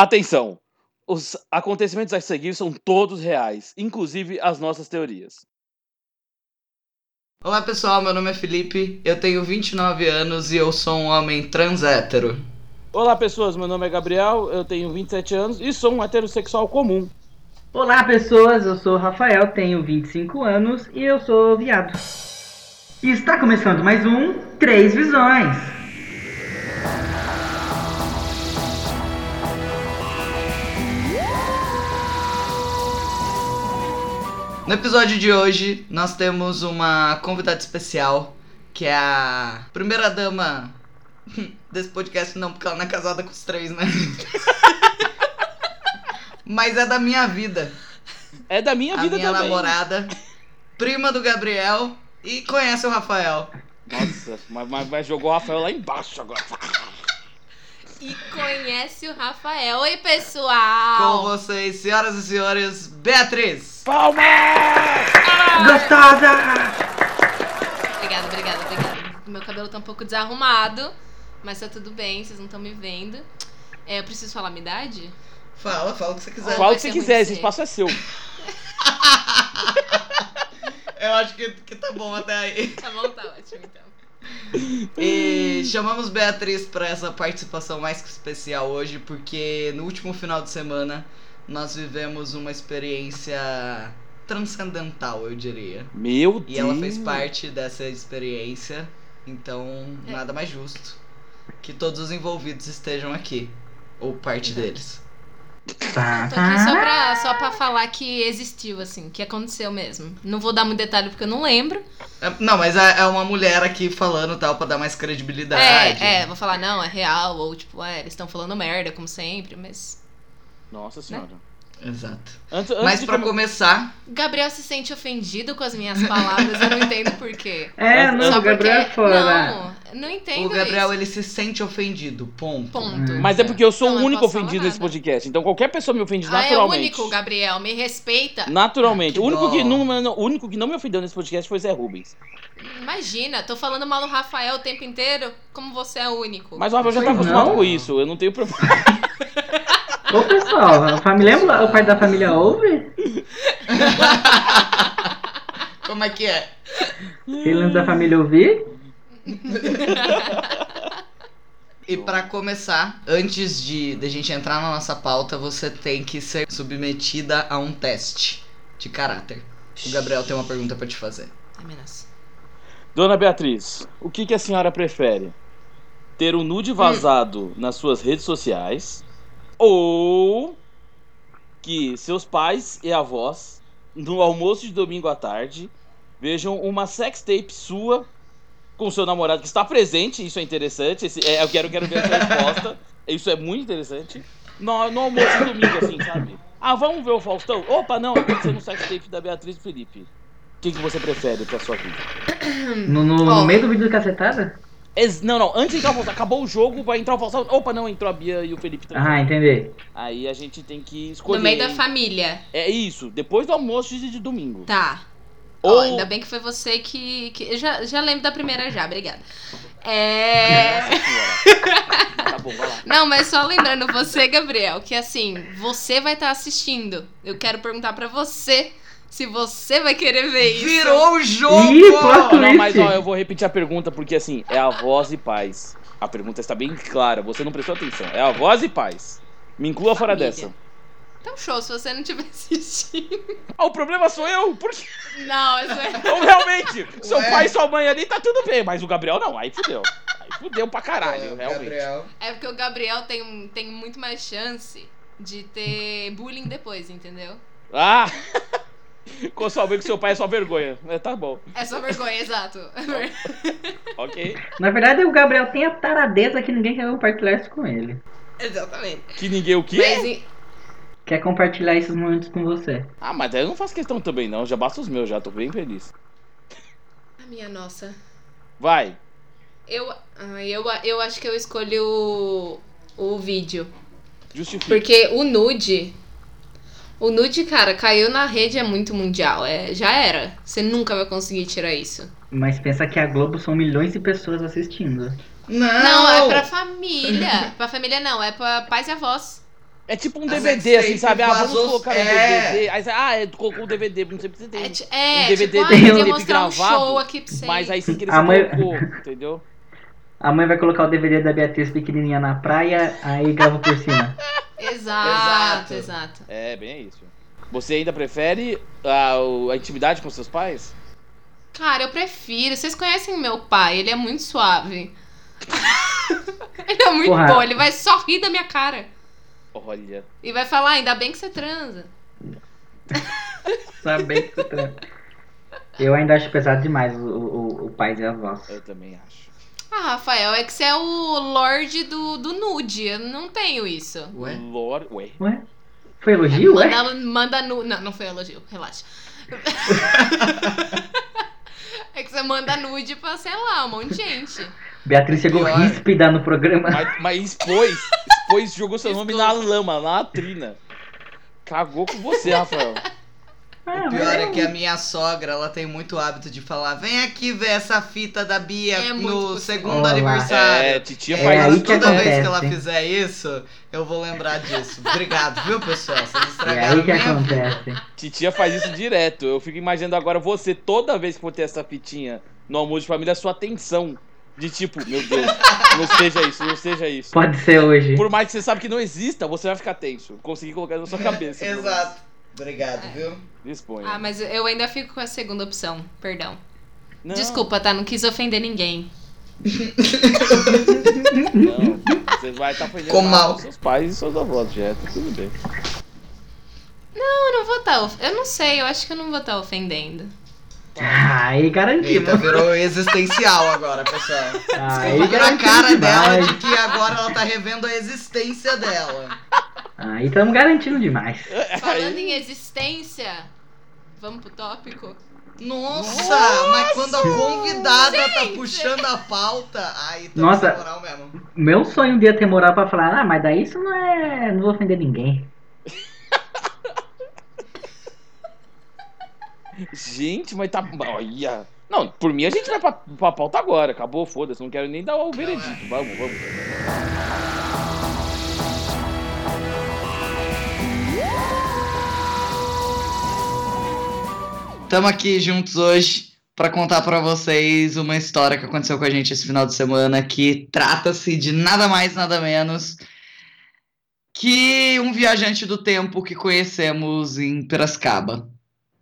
Atenção! Os acontecimentos a seguir são todos reais, inclusive as nossas teorias. Olá pessoal, meu nome é Felipe, eu tenho 29 anos e eu sou um homem trans hétero. Olá pessoas, meu nome é Gabriel, eu tenho 27 anos e sou um heterossexual comum. Olá pessoas, eu sou o Rafael, tenho 25 anos e eu sou viado. E está começando mais um Três Visões. No episódio de hoje, nós temos uma convidada especial, que é a primeira dama desse podcast, não, porque ela não é casada com os três, né? Mas é da minha vida. É da minha a vida minha também. namorada, prima do Gabriel e conhece o Rafael. Nossa, mas, mas- mas jogou o Rafael lá embaixo agora. E conhece o Rafael. Oi, Com pessoal! vocês, senhoras e senhores, Beatriz. Palmas! Gostosa! Obrigada, obrigada, obrigada. Meu cabelo tá um pouco desarrumado, mas tá tudo bem, vocês não estão me vendo. É, eu preciso falar minha idade? Fala, fala o que você quiser. Fala o que você ser quiser, esse espaço é seu. Eu acho que, que tá bom até aí. Tá bom, tá ótimo então. E chamamos Beatriz para essa participação mais que especial hoje, porque no último final de semana nós vivemos uma experiência transcendental, eu diria. Meu Deus. E ela fez parte dessa experiência, então É. nada mais justo que todos os envolvidos estejam aqui, ou parte deles. Tá, Tô aqui só pra, só pra falar que existiu, assim, que aconteceu mesmo. Não vou dar muito detalhe porque eu não lembro. É, Não, mas é é uma mulher aqui falando tal pra dar mais credibilidade. É, é, vou falar, não, é real, ou tipo, é, eles estão falando merda, como sempre, mas. Nossa senhora. Exato. Antes, antes Mas de pra come- começar, Gabriel se sente ofendido com as minhas palavras, eu não entendo por quê. É, não, Só o Gabriel é porque- fora. Não, não entendo o Gabriel isso. ele se sente ofendido, ponto. Ponto. Hum. Mas é porque eu sou Não, o único ofendido nesse podcast. Então qualquer pessoa me ofende Ah, é o naturalmente. único, Gabriel. Me respeita. Naturalmente. Que o, único que não, não- o único que não me ofendeu nesse podcast foi Zé Rubens. Imagina, tô falando mal do Rafael o tempo inteiro, como você é o único. Mas o Rafael já tá acostumado não. com isso. Eu não tenho problema. Ô pessoal, a família, o pai da família ouve? Como é que é? Se antes da família ouvir? E pra começar, antes de, de a gente entrar na nossa pauta, você tem que ser submetida a um teste de caráter. O Gabriel tem uma pergunta pra te fazer. Dona Beatriz, o que, que a senhora prefere? Ter um nude vazado nas suas redes sociais ou que seus pais e avós, no almoço de domingo à tarde, vejam uma sextape sua com seu namorado que está presente, isso é interessante, esse- é, eu quero, quero ver essa resposta, isso é muito interessante, no, no almoço de domingo, assim, sabe? Ah, vamos ver o Faustão? Opa, não, pode ser no sextape da Beatriz e Felipe. O que, que você prefere pra sua vida? No, no- no meio do vídeo do cacetada? Ex- não, não, antes de entrar o Faustão, acabou o jogo, vai entrar o Faustão. Opa, não, entrou a Bia e o Felipe também. Ah, entendi. Aí a gente tem que escolher. No meio da família. É isso, depois do almoço de, de domingo. Tá. Ou- Ó, ainda bem que foi você que. que eu já, já lembro da primeira já, obrigada. É. Tá bom, vai lá. Não, mas só lembrando você, Gabriel, que assim, você vai estar assistindo. Eu quero perguntar pra você se você vai querer ver isso. Virou o jogo! Ih, Não, mas ó, eu vou repetir a pergunta porque assim, é avós e pais. A pergunta está bem clara, você não prestou atenção. É avós e pais. Me inclua fora Família. dessa. Então, show, se você não tiver assistindo. Ah, o problema sou eu, porque. Não, isso é. Ou realmente, seu Ué. pai e sua mãe ali tá tudo bem, mas o Gabriel não, aí fudeu. Aí fudeu pra caralho, realmente. Gabriel. É porque o Gabriel tem, tem muito mais chance de ter bullying depois, entendeu? Ah! Com sua mãe que seu pai é só vergonha. É, tá bom. É só vergonha, exato. Ok. Na verdade, o Gabriel tem a taradeza que ninguém quer compartilhar isso com ele. Exatamente. Que ninguém o quê? Mas, Quer compartilhar esses momentos com você. Ah, mas eu não faço questão também, não. Já basta os meus, já. Tô bem feliz. a minha nossa. Vai. Eu, eu, eu acho que eu escolho o, o vídeo. Justifica. Porque o nude. O nude, cara, caiu na rede é muito mundial. É, já era. Você nunca vai conseguir tirar isso. Mas pensa que a Globo são milhões de pessoas assistindo. Não! Não, é pra família. pra família não, é pra pais e avós. É tipo um A DVD, assim, sabe? Ah, vamos colocar um é. DVD. Aí você, ah, é, colocou o DVD, não sei o que você tem. É, é um DVD tipo, ah, tem eu um um gravado, show aqui pra vocês. Mas aí sem querer A você mãe- colocou, entendeu? A mãe vai colocar o DVD da Beatriz pequenininha na praia, aí grava por cima. Exato, Exato. exato. É, bem isso. Você ainda prefere a, a intimidade com seus pais? Cara, eu prefiro. Vocês conhecem meu pai, ele é muito suave. ele é muito Porra. bom, ele vai só rir da minha cara. Olha. E vai falar, ainda bem que você transa. Sabe bem que você transa. Eu ainda acho pesado demais o, o, o pai e a voz. Eu também acho. Ah, Rafael, é que você é o Lorde do, do nude. Eu não tenho isso. Ué? Lord, ué. Ué? Foi elogio, ué? Manda, manda nu. Não, não foi elogio, relaxa. é que você manda nude pra, sei lá, um monte de gente. Beatriz chegou Pior. ríspida no programa. Mas, mas expôs, expôs, jogou seu nome na lama, na latrina. Cagou com você, Rafael. Ah, O pior é que a minha sogra, ela tem muito hábito de falar: vem aqui ver essa fita da Bia É no segundo Olá. aniversário. É, titia É faz isso toda vez que acontece. ela fizer isso, eu vou lembrar disso. Obrigado, viu, pessoal? Vocês É estragaram aí que minha vida. acontece. Titia faz isso direto. Eu fico imaginando agora você, toda vez que for ter essa fitinha no almoço de família, a sua atenção. De tipo, meu Deus, não seja isso, não seja isso. Pode ser hoje. Por mais que você sabe que não exista, você vai ficar tenso. Conseguir colocar na sua cabeça. Exato. Obrigado, viu? Disponha. Ah, mas eu ainda fico com a segunda opção, perdão. Não, Desculpa, tá? Não quis ofender ninguém. Não, você vai estar ofendendo Com mal seus pais e seus avós, já tá tudo bem. Eu não vou estar. Eu não sei, eu acho que eu não vou estar ofendendo. Aí garantimos. Eita, virou existencial agora, pessoal. Aí Descobriu a cara dela demais. de que agora ela tá revendo a existência dela. Aí estamos garantindo demais. Falando em existência, vamos pro tópico? Nossa, mas quando a convidada tá Gente. puxando a pauta, aí tá Nossa. moral mesmo. Meu sonho um dia ter moral pra falar, ah, mas daí isso não é. Não vou ofender ninguém. Gente, mas tá. Olha. Não, por mim a gente vai pra, pra pauta agora. Acabou, foda-se. Não quero nem dar o veredito. Vamos, vamos. Estamos aqui juntos hoje para contar para vocês uma história que aconteceu com a gente esse final de semana que trata-se de nada mais nada menos que um viajante do tempo que conhecemos em Piracicaba.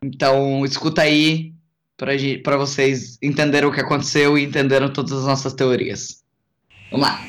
Então, escuta aí para vocês entenderem o que aconteceu e entenderam todas as nossas teorias. Vamos lá.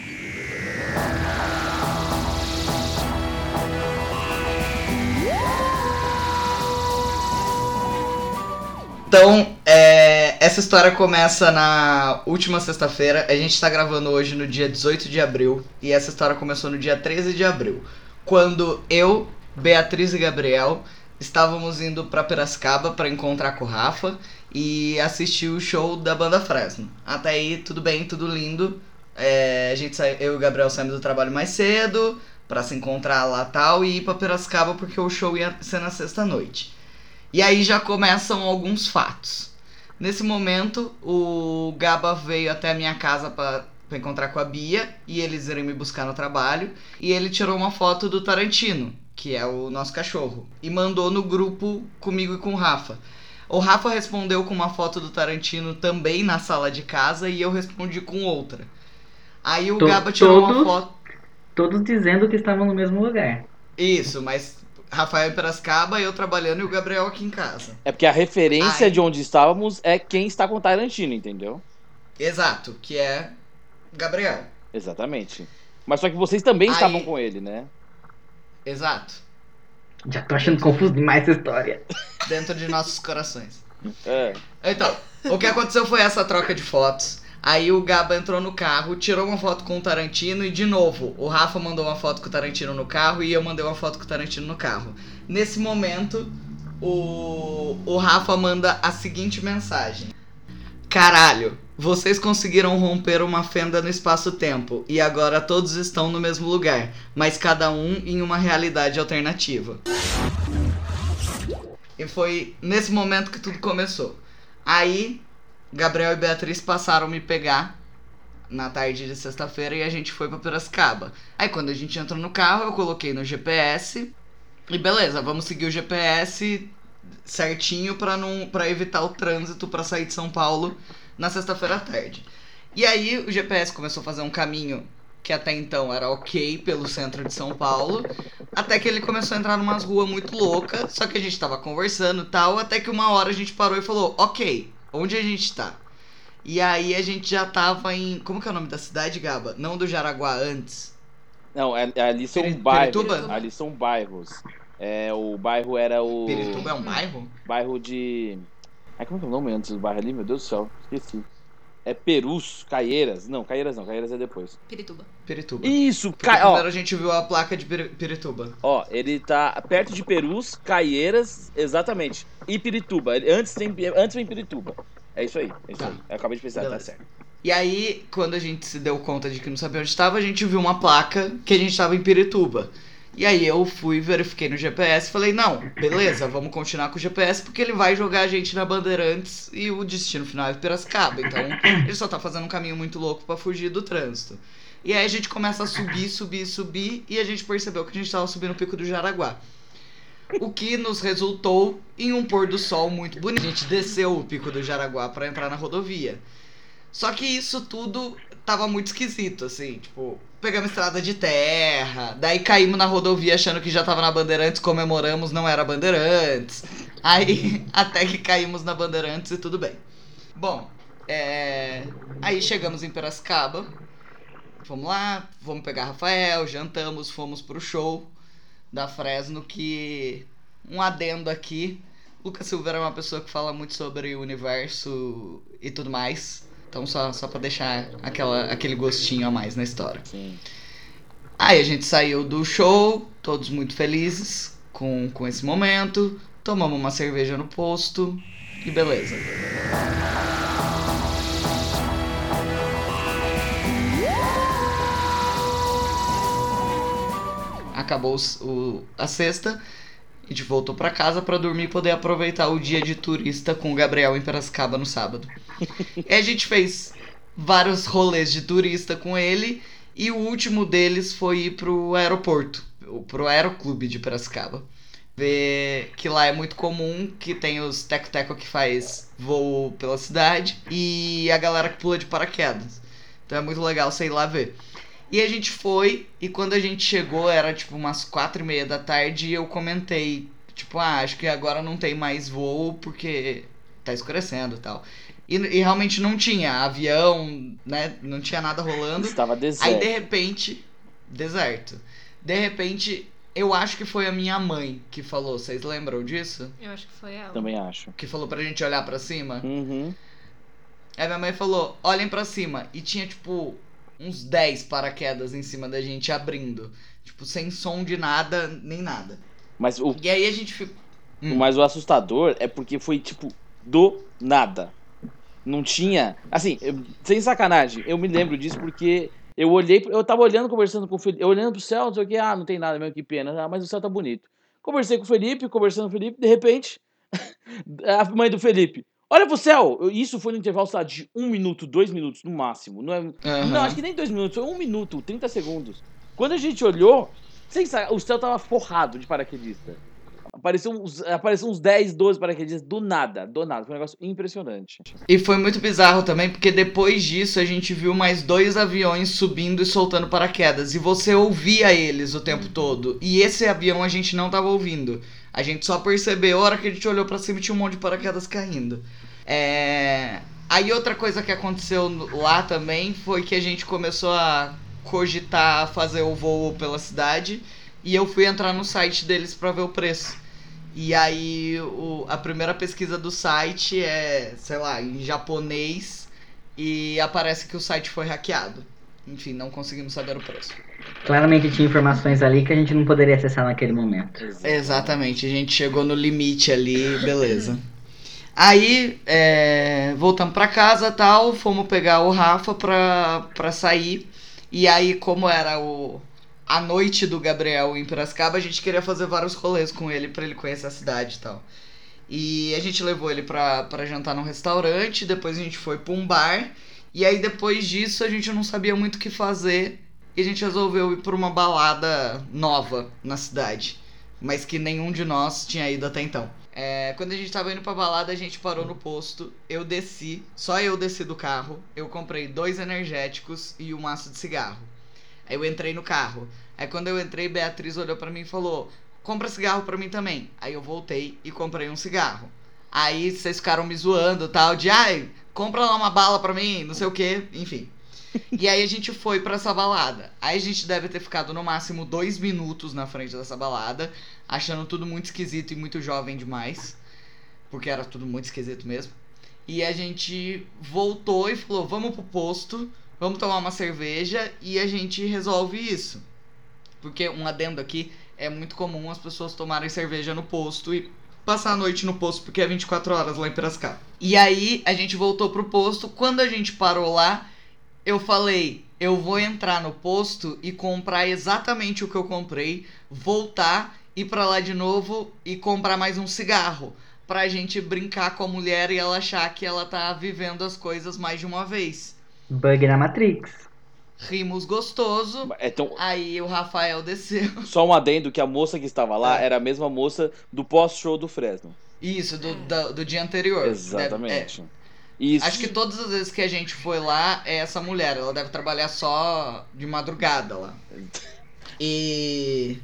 Então, é, essa história começa na última sexta-feira. A gente tá gravando hoje no dia 18 de abril. E essa história começou no dia 13 de abril. Quando eu, Beatriz e Gabriel estávamos indo pra Piracicaba para encontrar com o Rafa e assistir o show da banda Fresno. Até aí, tudo bem, tudo lindo. É, a gente sai, eu e o Gabriel saímos do trabalho mais cedo para se encontrar lá tal e ir pra Piracicaba porque o show ia ser na sexta-noite. E aí já começam alguns fatos. Nesse momento, o Gaba veio até a minha casa para encontrar com a Bia e eles irem me buscar no trabalho. E ele tirou uma foto do Tarantino, que é o nosso cachorro, e mandou no grupo comigo e com o Rafa. O Rafa respondeu com uma foto do Tarantino também na sala de casa e eu respondi com outra. Aí o To- Gaba tirou uma todos? foto. Todos dizendo que estavam no mesmo lugar. Isso, mas Rafael em Piracicaba, eu trabalhando e o Gabriel aqui em casa. É porque a referência Ai. de onde estávamos é quem está com Tarantino, entendeu? Exato, que é Gabriel. Exatamente. Mas só que vocês também Aí- estavam com ele, né? Exato. Já tô achando confuso demais essa história. Dentro de nossos corações. É. Então, o que aconteceu foi essa troca de fotos. Aí o Gaba entrou no carro, tirou uma foto com o Tarantino e de novo, o Rafa mandou uma foto com o Tarantino no carro e eu mandei uma foto com o Tarantino no carro. Nesse momento, o, o Rafa manda a seguinte mensagem: Caralho, vocês conseguiram romper uma fenda no espaço-tempo e agora todos estão no mesmo lugar, mas cada um em uma realidade alternativa. E foi nesse momento que tudo começou. Aí, Gabriel e Beatriz passaram a me pegar na tarde de sexta-feira e a gente foi pra Piracicaba. Aí quando a gente entrou no carro, eu coloquei no GPS e beleza, vamos seguir o GPS certinho pra não para evitar o trânsito pra sair de São Paulo na sexta-feira à tarde. E aí o GPS começou a fazer um caminho que até então era ok pelo centro de São Paulo, até que ele começou a entrar numas ruas muito loucas, só que a gente tava conversando e tal, até que uma hora a gente parou e falou, ok, onde a gente tá? E aí a gente já tava em. Como que é o nome da cidade, Gaba? Não do Jaraguá antes. Não, é- ali são Peri- bairros. Pirituba? Ali são bairros. É, o bairro era o. Pirituba é um bairro? Bairro de. Ai, como é que é o nome antes do bairro ali? Meu Deus do céu, esqueci. É Perus, Caieiras. Não, Caieiras não, Caieiras é depois. Pirituba. Pirituba. Isso, Porque Ca... primeiro ó, a gente viu a placa de Piri- Pirituba. ó, ele tá perto de Perus, Caieiras, exatamente. E Pirituba. Ele- Antes, tem, antes vem Pirituba. É isso aí, é isso Tá. aí. Eu acabei de pensar, tá Beleza. certo. E aí, quando a gente se deu conta de que não sabia onde estava, a gente viu uma placa que a gente estava em Pirituba. E aí eu fui, verifiquei no GPS falei, não, beleza, vamos continuar com o GPS porque ele vai jogar a gente na Bandeirantes e o destino final é Piracicaba. Então ele só tá fazendo um caminho muito louco pra fugir do trânsito. E aí a gente começa a subir, subir, subir e a gente percebeu que a gente tava subindo o pico do Jaraguá. O que nos resultou em um pôr do sol muito bonito. A gente desceu o pico do Jaraguá pra entrar na rodovia. Só que isso tudo tava muito esquisito, assim, tipo, pegamos estrada de terra, daí caímos na rodovia achando que já tava na Bandeirantes, comemoramos, não era Bandeirantes. Aí, até que caímos na Bandeirantes e tudo bem. Bom, é... aí chegamos em Piracicaba, fomos lá, fomos pegar Rafael, jantamos, fomos pro show da Fresno, que um adendo aqui, Lucas Silveira é uma pessoa que fala muito sobre o universo e tudo mais. Então só, só pra deixar aquela, aquele gostinho a mais na história. Sim. Aí a gente saiu do show, todos muito felizes com, com esse momento. Tomamos uma cerveja no posto e beleza. Acabou o, a sexta. A gente voltou pra casa pra dormir e poder aproveitar o dia de turista com o Gabriel em Piracicaba no sábado. E a gente fez vários rolês de turista com ele. E o último deles foi ir pro aeroporto, pro Aeroclube de Piracicaba. Ver que lá é muito comum que tem os teco-teco que faz voo pela cidade e a galera que pula de paraquedas. Então é muito legal você ir lá ver. E a gente foi, e quando a gente chegou era tipo umas quatro e meia da tarde e eu comentei, tipo, ah, acho que agora não tem mais voo porque tá escurecendo e tal. E, e realmente não tinha avião, né? Não tinha nada rolando. Estava Aí deserto. de repente, deserto. De repente, eu acho que foi a minha mãe que falou. Vocês lembram disso? Eu acho que foi ela. Também acho. Que falou pra gente olhar pra cima? Uhum. Aí minha mãe falou: olhem pra cima. E tinha tipo uns 10 paraquedas em cima da gente abrindo. Tipo, sem som de nada, nem nada. Mas o, E aí a gente ficou. Hum. mas o assustador é porque foi tipo do nada. Não tinha. Assim, eu- sem sacanagem, eu me lembro disso porque eu olhei, eu tava olhando, conversando com o Felipe, eu olhando pro céu, não sei o que, ah, não tem nada mesmo, que pena, ah, mas o céu tá bonito. Conversei com o Felipe, conversando com o Felipe, de repente, a mãe do Felipe, olha pro céu! Isso foi no intervalo lá, de um minuto, dois minutos no máximo. Não, é, Aham. não acho que nem dois minutos, foi um minuto, 30 segundos. Quando a gente olhou, sem sa- o céu tava forrado de paraquedista. Apareceu uns, apareceu uns 10, 12 paraquedistas do nada, do nada. Foi um negócio impressionante. E foi muito bizarro também, porque depois disso a gente viu mais dois aviões subindo e soltando paraquedas. E você ouvia eles o tempo todo. E esse avião a gente não tava ouvindo. A gente só percebeu a hora que a gente olhou pra cima tinha um monte de paraquedas caindo. É... Aí outra coisa que aconteceu lá também foi que a gente começou a cogitar fazer o voo pela cidade. E eu fui entrar no site deles pra ver o preço. E aí o, a primeira pesquisa do site é, sei lá, em japonês e aparece que o site foi hackeado. Enfim, não conseguimos saber o preço. Claramente tinha informações ali que a gente não poderia acessar naquele momento. Exatamente, a gente chegou no limite ali, beleza. Aí, é, voltamos pra casa tal, fomos pegar o Rafa pra, pra sair. E aí, como era o, a noite do Gabriel em Piracicaba, a gente queria fazer vários rolês com ele pra ele conhecer a cidade e tal. E a gente levou ele pra, pra jantar num restaurante, depois a gente foi pra um bar. E aí depois disso a gente não sabia muito o que fazer e a gente resolveu ir pra uma balada nova na cidade, mas que nenhum de nós tinha ido até então. É, quando a gente tava indo pra balada, a gente parou no posto. Eu desci, só eu desci do carro. Eu comprei dois energéticos e um maço de cigarro. Aí eu entrei no carro. Aí quando eu entrei, Beatriz olhou pra mim e falou: Compra cigarro pra mim também. Aí eu voltei e comprei um cigarro. Aí vocês ficaram me zoando tal, de ai, compra lá uma bala pra mim, não sei o que, enfim. E aí a gente foi pra essa balada. Aí a gente deve ter ficado no máximo dois minutos na frente dessa balada, achando tudo muito esquisito e muito jovem demais. Porque era tudo muito esquisito mesmo. E a gente voltou e falou: vamos pro posto, vamos tomar uma cerveja e a gente resolve isso. Porque um adendo aqui é muito comum as pessoas tomarem cerveja no posto e passar a noite no posto, porque é 24 horas lá em Piracicaba. E aí a gente voltou pro posto. Quando a gente parou lá, eu falei, eu vou entrar no posto e comprar exatamente o que eu comprei, voltar, ir pra lá de novo e comprar mais um cigarro. Pra gente brincar com a mulher e ela achar que ela tá vivendo as coisas mais de uma vez. Bug na Matrix. Rimos gostoso. É tão... Aí o Rafael desceu. Só um adendo que a moça que estava lá É. era a mesma moça do pós-show do Fresno. Isso, do, da- do dia anterior. Deve- Exatamente. é, Isso. Acho que todas as vezes que a gente foi lá é essa mulher. Ela deve trabalhar só de madrugada lá. E.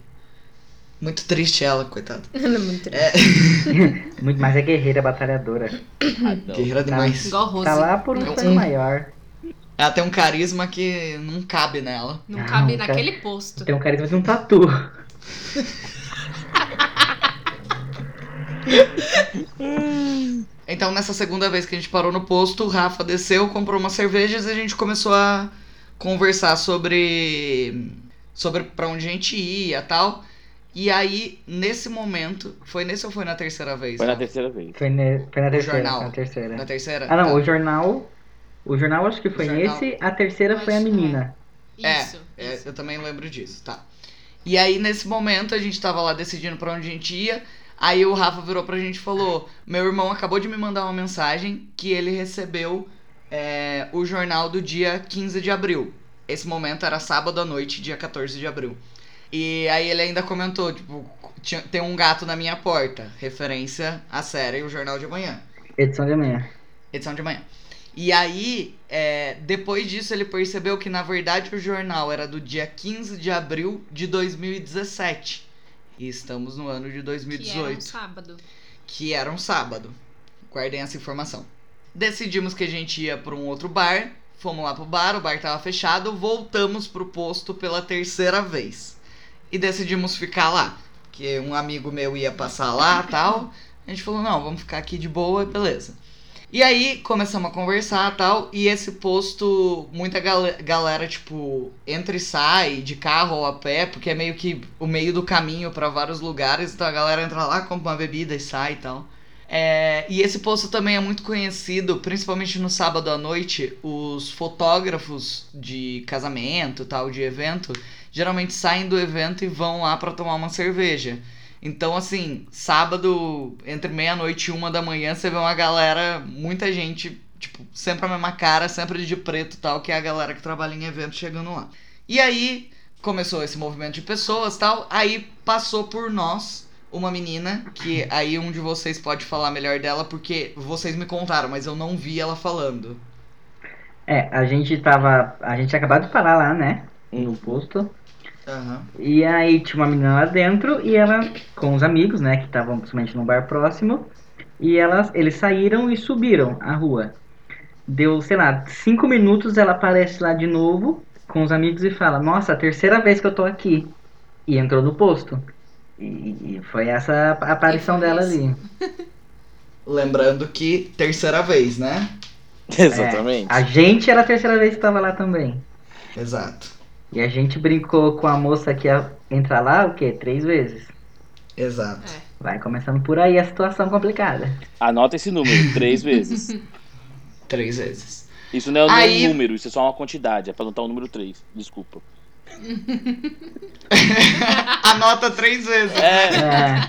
Muito triste ela, coitada. Ela é muito triste. É, Muito mais é guerreira, batalhadora. Ah, guerreira demais. Igual Rose. Tá lá por um sonho maior. Ela tem um carisma que não cabe nela. Não Não, cabe cara. naquele posto. Tem um carisma de um tatu. Então, nessa segunda vez que a gente parou no posto, o Rafa desceu, comprou umas cervejas e a gente começou a conversar sobre sobre para onde a gente ia, tal. E aí, nesse momento, foi nesse ou foi na terceira vez? Foi na Rafa? terceira vez. Foi, ne... foi na terceira. jornal. foi na terceira. Na terceira? Ah não, Tá. o jornal. O jornal acho que foi jornal. nesse, a terceira foi a Acho- menina. Isso. É, isso. eu também lembro disso, tá. E aí, nesse momento, a gente tava lá decidindo pra onde a gente ia. Aí o Rafa virou pra gente e falou: Meu irmão acabou de me mandar uma mensagem que ele recebeu é, o jornal do dia 15 de abril. Esse momento era sábado à noite, dia 14 de abril. E aí ele ainda comentou, tipo, tinha- tem um gato na minha porta. Referência à série O Jornal de Amanhã Edição de amanhã. edição de manhã. E aí, é, depois disso, ele percebeu que, na verdade, o jornal era do dia 15 de abril de 2017. E estamos no ano de Que era um 2018, sábado. que era um sábado. Guardem essa informação. Decidimos que a gente ia para um outro bar. Fomos lá pro bar, o bar tava fechado. Voltamos pro posto pela terceira vez. E decidimos ficar lá. Porque um amigo meu ia passar lá tal. A gente falou, não, vamos ficar aqui de boa, beleza. E aí começamos a conversar tal. E esse posto, muita gal- galera, tipo, entra e sai de carro ou a pé, porque é meio que o meio do caminho para vários lugares. Então a galera entra lá, compra uma bebida e sai e tal. É, e esse posto também é muito conhecido, principalmente no sábado à noite. Os fotógrafos de casamento, tal, de evento, geralmente saem do evento e vão lá para tomar uma cerveja. Então, assim, sábado, entre meia-noite e uma da manhã, você vê uma galera, muita gente, tipo, sempre a mesma cara, sempre de preto e tal, que é a galera que trabalha em evento chegando lá. E aí, começou esse movimento de pessoas tal, aí passou por nós uma menina, que aí um de vocês pode falar melhor dela, porque vocês me contaram, mas eu não vi ela falando. É, a gente tava. A gente acabado de parar lá, né? No posto. Aham. E aí tinha uma menina lá dentro e ela, com os amigos, né, que estavam principalmente num bar próximo, e elas, eles saíram e subiram a rua. Deu, sei lá, cinco minutos, ela aparece lá de novo com os amigos e fala, nossa, a terceira vez que eu tô aqui. E entrou no posto. E, e foi essa a aparição dela ali. Lembrando que terceira vez, né? Exatamente. É, a gente era a terceira vez que tava lá também. Exato. E a gente brincou com a moça que ia entrar lá, o quê? Três vezes. Exato. É. Vai começando por aí a situação complicada. Anota esse número, três vezes. Três vezes. Isso não é Aí- um número, isso é só uma quantidade. É pra anotar o número três. Desculpa. Anota três vezes. É,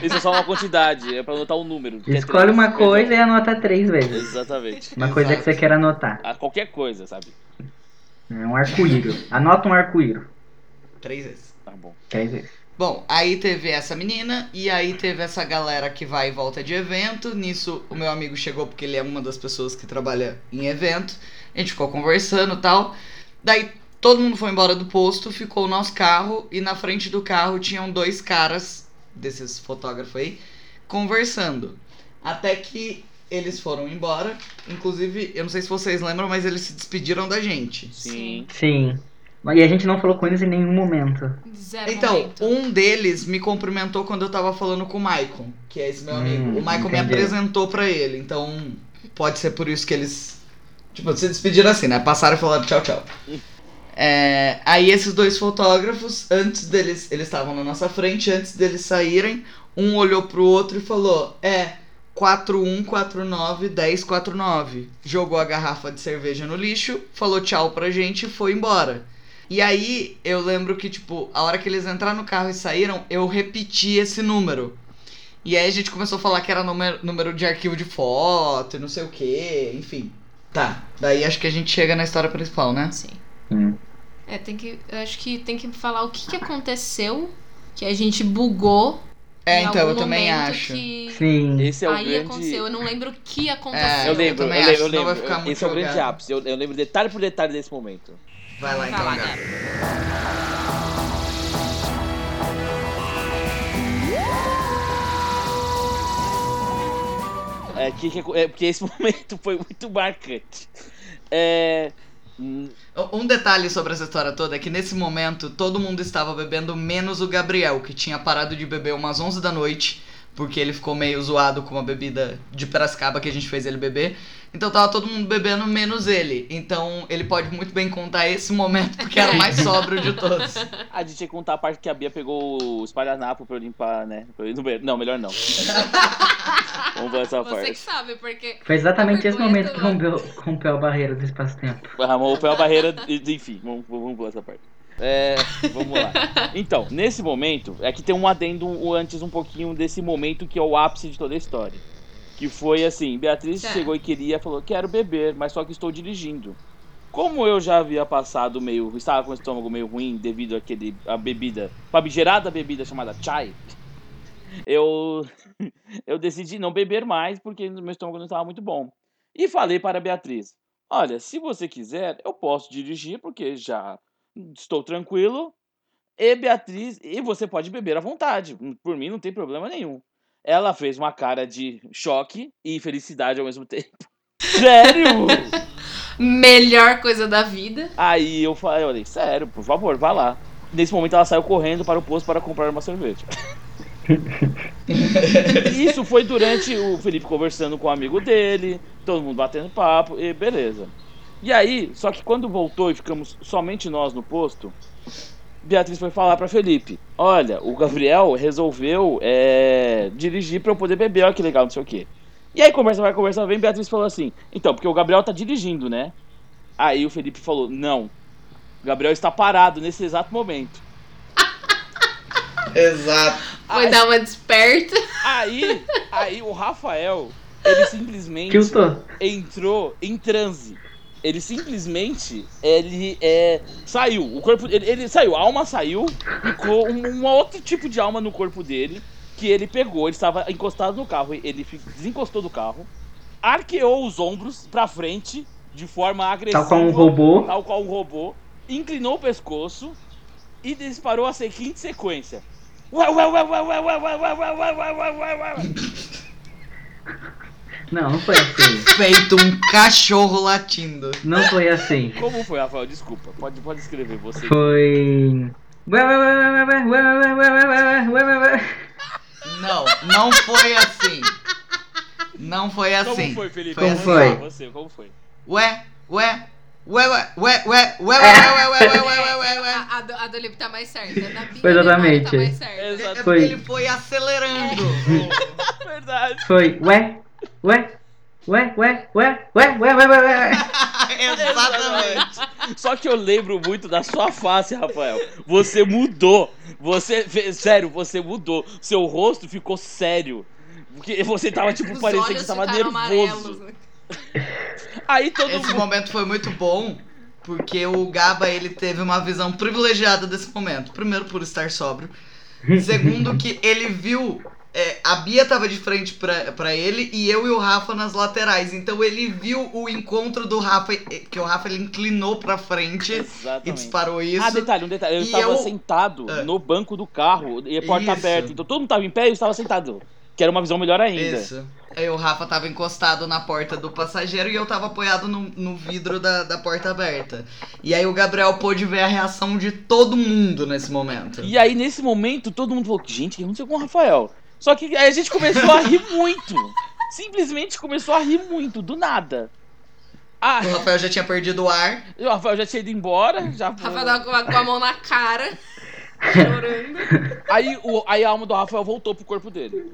É. isso é só uma quantidade, é pra anotar um número. é Escolhe uma coisa e anota três vezes. Exatamente. Uma coisa que você Exato. quer anotar. A qualquer coisa, sabe? É um arco-íris. Anota um arco-íris. Três vezes. Tá bom. Três vezes. Bom, aí teve essa menina e aí teve essa galera que vai e volta de evento. Nisso, o meu amigo chegou porque ele é uma das pessoas que trabalha em evento. A gente ficou conversando e tal. Daí todo mundo foi embora do posto, ficou o nosso carro e na frente do carro tinham dois caras desses fotógrafos aí conversando. Até que eles foram embora. Inclusive, eu não sei se vocês lembram, mas eles se despediram da gente. Sim. Sim. E a gente não falou com eles em nenhum momento. Zero Então, momento. um deles me cumprimentou quando eu tava falando com o Maicon, que é esse meu Hum, amigo. O Maicon me apresentou pra ele, então pode ser por isso que eles. Tipo, se despediram assim, né? Passaram e falaram tchau, tchau. É, aí esses dois fotógrafos, antes deles. Eles estavam na nossa frente, antes deles saírem, um olhou pro outro e falou: É, 4149 1049. Jogou a garrafa de cerveja no lixo, falou tchau pra gente e foi embora. E aí eu lembro que, tipo, a hora que eles entraram no carro e saíram, eu repeti esse número. E aí a gente começou a falar que era número, número de arquivo de foto e não sei o que, enfim. Tá, daí acho que a gente chega na história principal, né? Sim. Sim. É, tem que. Eu acho que tem que falar o que, que aconteceu, que a gente bugou. É, em então, eu também acho. Que... Sim. Esse é o Aí grande. aconteceu, eu não lembro o que aconteceu. É, Eu lembro, eu também lembro, eu vai lembro. ficar muito Esse é o grande jogado. ápice. Eu, eu lembro detalhe por detalhe desse momento. Vai lá Vai então, lá, Gabi. É, que, que- é, porque esse momento foi muito marcante. É. Um detalhe sobre essa história toda é que nesse momento todo mundo estava bebendo, menos o Gabriel, que tinha parado de beber umas 11 da noite, porque ele ficou meio zoado com uma bebida de Piracicaba que a gente fez ele beber. Então tava todo mundo bebendo, menos ele. Então ele pode muito bem contar esse momento, porque era o mais sóbrio de todos. A gente tinha que contar a parte que a Bia pegou o espalhanapo pra eu limpar, né? Pra eu ir no banheiro. Não, melhor não. Vamos ver essa Você que parte. sabe, porque. Foi exatamente esse Vergonha momento que rompeu, rompeu a barreira do espaço-tempo. Ramon foi a barreira, enfim, vamos, vamos pular essa parte. É, vamos lá. Então, nesse momento, é que tem um adendo antes um pouquinho desse momento que é o ápice de toda a história. Que foi assim, Beatriz Certo. chegou e queria, falou, quero beber, mas só que estou dirigindo. Como eu já havia passado meio, estava com o estômago meio ruim devido àquele, a bebida, famigerada bebida chamada chai, eu, eu decidi não beber mais porque meu estômago não estava muito bom. E falei para a Beatriz, olha, se você quiser, eu posso dirigir porque já estou tranquilo. E Beatriz, e você pode beber à vontade. Por mim não tem problema nenhum. Ela fez uma cara de choque e felicidade ao mesmo tempo. Sério? Melhor coisa da vida. Aí eu falei, eu falei, sério, por favor, vá lá. Nesse momento ela saiu correndo para o posto para comprar uma cerveja. Isso foi durante o Felipe conversando com o amigo dele, todo mundo batendo papo, e beleza. E aí, só que quando voltou e ficamos somente nós no posto, Beatriz foi falar pra Felipe: Olha, o Gabriel resolveu é, dirigir pra eu poder beber, olha que legal, não sei o quê. E aí, conversa vai, conversa vem, Beatriz falou assim: Então, porque o Gabriel tá dirigindo, né? Aí o Felipe falou: Não, o Gabriel está parado nesse exato momento. Exato. Foi Aí- dar uma desperta. Aí, aí o Rafael, ele simplesmente Tiltou. entrou em transe. Ele simplesmente, ele é, saiu, o corpo, ele, ele saiu, a alma saiu, ficou um, um outro tipo de alma no corpo dele, que ele pegou, ele estava encostado no carro, ele desencostou do carro, arqueou os ombros pra frente, de forma agressiva, Tal qual um robô. tal qual um robô, inclinou o pescoço e disparou a seguinte sequência. Ué, ué, ué, ué, ué, ué, ué, ué, ué, ué, ué, ué, ué, ué, ué. Não, não foi assim. Feito um cachorro latindo. Não foi assim. Como foi, Rafael? Desculpa. Pode, pode escrever você. Foi. Ué, ué, ué, ué, ué, ué, ué, ué, ué, ué, ué, ué, ué. Não, não foi assim. Não foi Como assim. foi, Felipe? Foi Como assim, foi? ó. Você, como foi? Ué, ué, ué, ué, ué, ué, ué, ué, ué, ué, ué, ué, ué, ué, ué. A, a, do- a do Lipe tá mais certa. Foi memória exatamente. Tá mais certa. É porque Foi. ele foi acelerando. Verdade. Foi. Ué, ué, ué, ué, ué, ué, ué, ué, ué. ué. Exatamente. Só que eu lembro muito da sua face, Rafael. Você mudou. Você, sério, você mudou. Seu rosto ficou sério. Porque você tava tipo Os parecendo que tava nervoso. Amarelos, né? Aí todo Esse mundo... momento foi muito bom. Porque o Gaba, ele teve uma visão privilegiada desse momento. Primeiro, por estar sóbrio. Segundo, que ele viu é, a Bia tava de frente pra, pra ele e eu e o Rafa nas laterais. Então ele viu o encontro do Rafa, que o Rafa ele inclinou pra frente e Exatamente. disparou isso. Ah, detalhe, um detalhe. Eu E estava eu- sentado É. no banco do carro e a porta Isso. aberta. Então todo mundo tava em pé e eu estava sentado. Que era uma visão melhor ainda. Isso. Aí o Rafa tava encostado na porta do passageiro e eu tava apoiado no, no vidro da, da porta aberta. E aí o Gabriel pôde ver a reação de todo mundo nesse momento. E aí, nesse momento, todo mundo falou: gente, o que aconteceu com o Rafael? Só que aí a gente começou a rir muito. Simplesmente começou a rir muito, do nada. Ah, O Rafael já tinha perdido o ar. o Rafael já tinha ido embora, já Rafa tava com a, com a mão na cara, chorando. Aí, o, aí a alma do Rafael voltou pro corpo dele.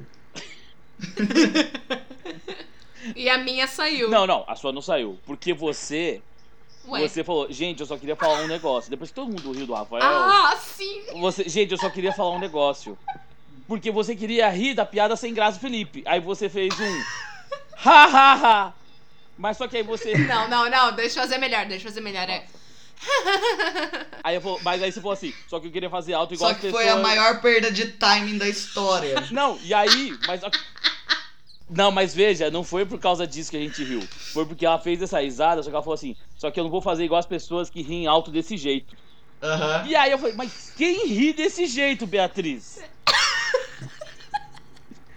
E a minha saiu. Não, não, a sua não saiu. Porque você, Ué. você falou, gente, eu só queria falar um negócio. Depois que todo mundo riu do Rafael, Ah, sim! você, gente, eu só queria falar um negócio. Porque você queria rir da piada sem graça do Felipe. Aí você fez um ha ha ha. Mas só que aí você Não, não, não, deixa eu fazer melhor, deixa eu fazer melhor. É. Aí eu vou, mas aí você falou assim, só que eu queria fazer alto igual Só que pessoas. foi a maior perda de timing da história. Não, e aí, mas Não, mas veja, não foi por causa disso que a gente riu. Foi porque ela fez essa risada, só que ela falou assim, só que eu não vou fazer igual as pessoas que riem alto desse jeito. Aham. E aí eu falei, mas quem ri desse jeito, Beatriz?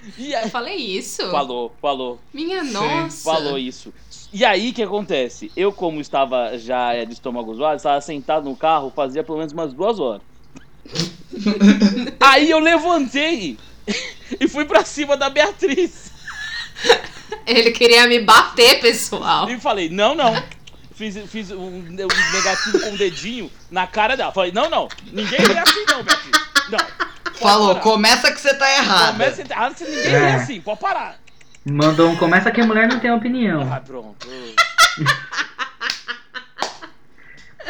E aí, Eu falei isso? falou, falou, Minha Sim, nossa. falou isso. E aí o que acontece? Eu, como estava já é, de estômago zoado, estava sentado no carro fazia pelo menos umas duas horas. aí eu levantei e fui pra cima da Beatriz. Ele queria me bater, pessoal. E falei, não, não. Fiz, fiz um, um negativo com o dedinho na cara dela. Falei, não, não. Ninguém é assim, não, Beatriz. Não. Falou, parar. começa que você tá errado. Começa errado, se ninguém é assim. Pode parar. Mandou um começa que a mulher não tem opinião. Ah, pronto.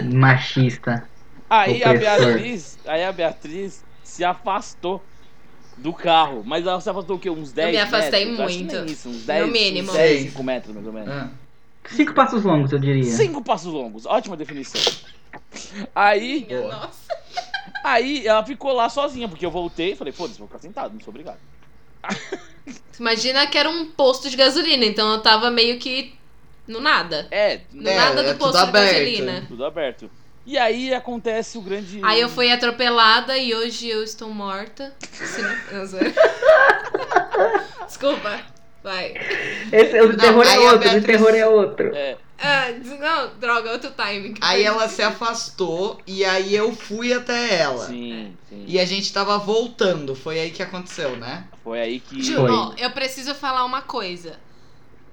Machista. Aí a. Beatriz, aí a Beatriz se afastou do carro. Mas ela se afastou o quê? Uns 10 me afastei metros? Muito. isso, uns 10, mínimo. Uns 10, Sei. 5 metros, mais ou menos. Ah. Cinco passos longos, eu diria. Cinco passos longos, ótima definição. Aí, Minha nossa. Aí ela ficou lá sozinha, porque eu voltei e falei, foda-se, vou ficar sentado, não sou obrigado. Imagina que era um posto de gasolina, então eu tava meio que no nada. É, No É, nada é do tudo posto de aberto. gasolina. tudo aberto. E aí acontece o grande. Aí eu fui atropelada e hoje eu estou morta. Se não-. Desculpa. Vai. Esse, o de terror é outro, o de Beatriz- terror é outro. É, Ah, não, droga, outro timing. Aí ela se afastou e aí eu fui até ela. sim, sim. E a gente tava voltando, foi aí que aconteceu, né? Foi aí que. Ju, Foi. ó, eu preciso falar uma coisa.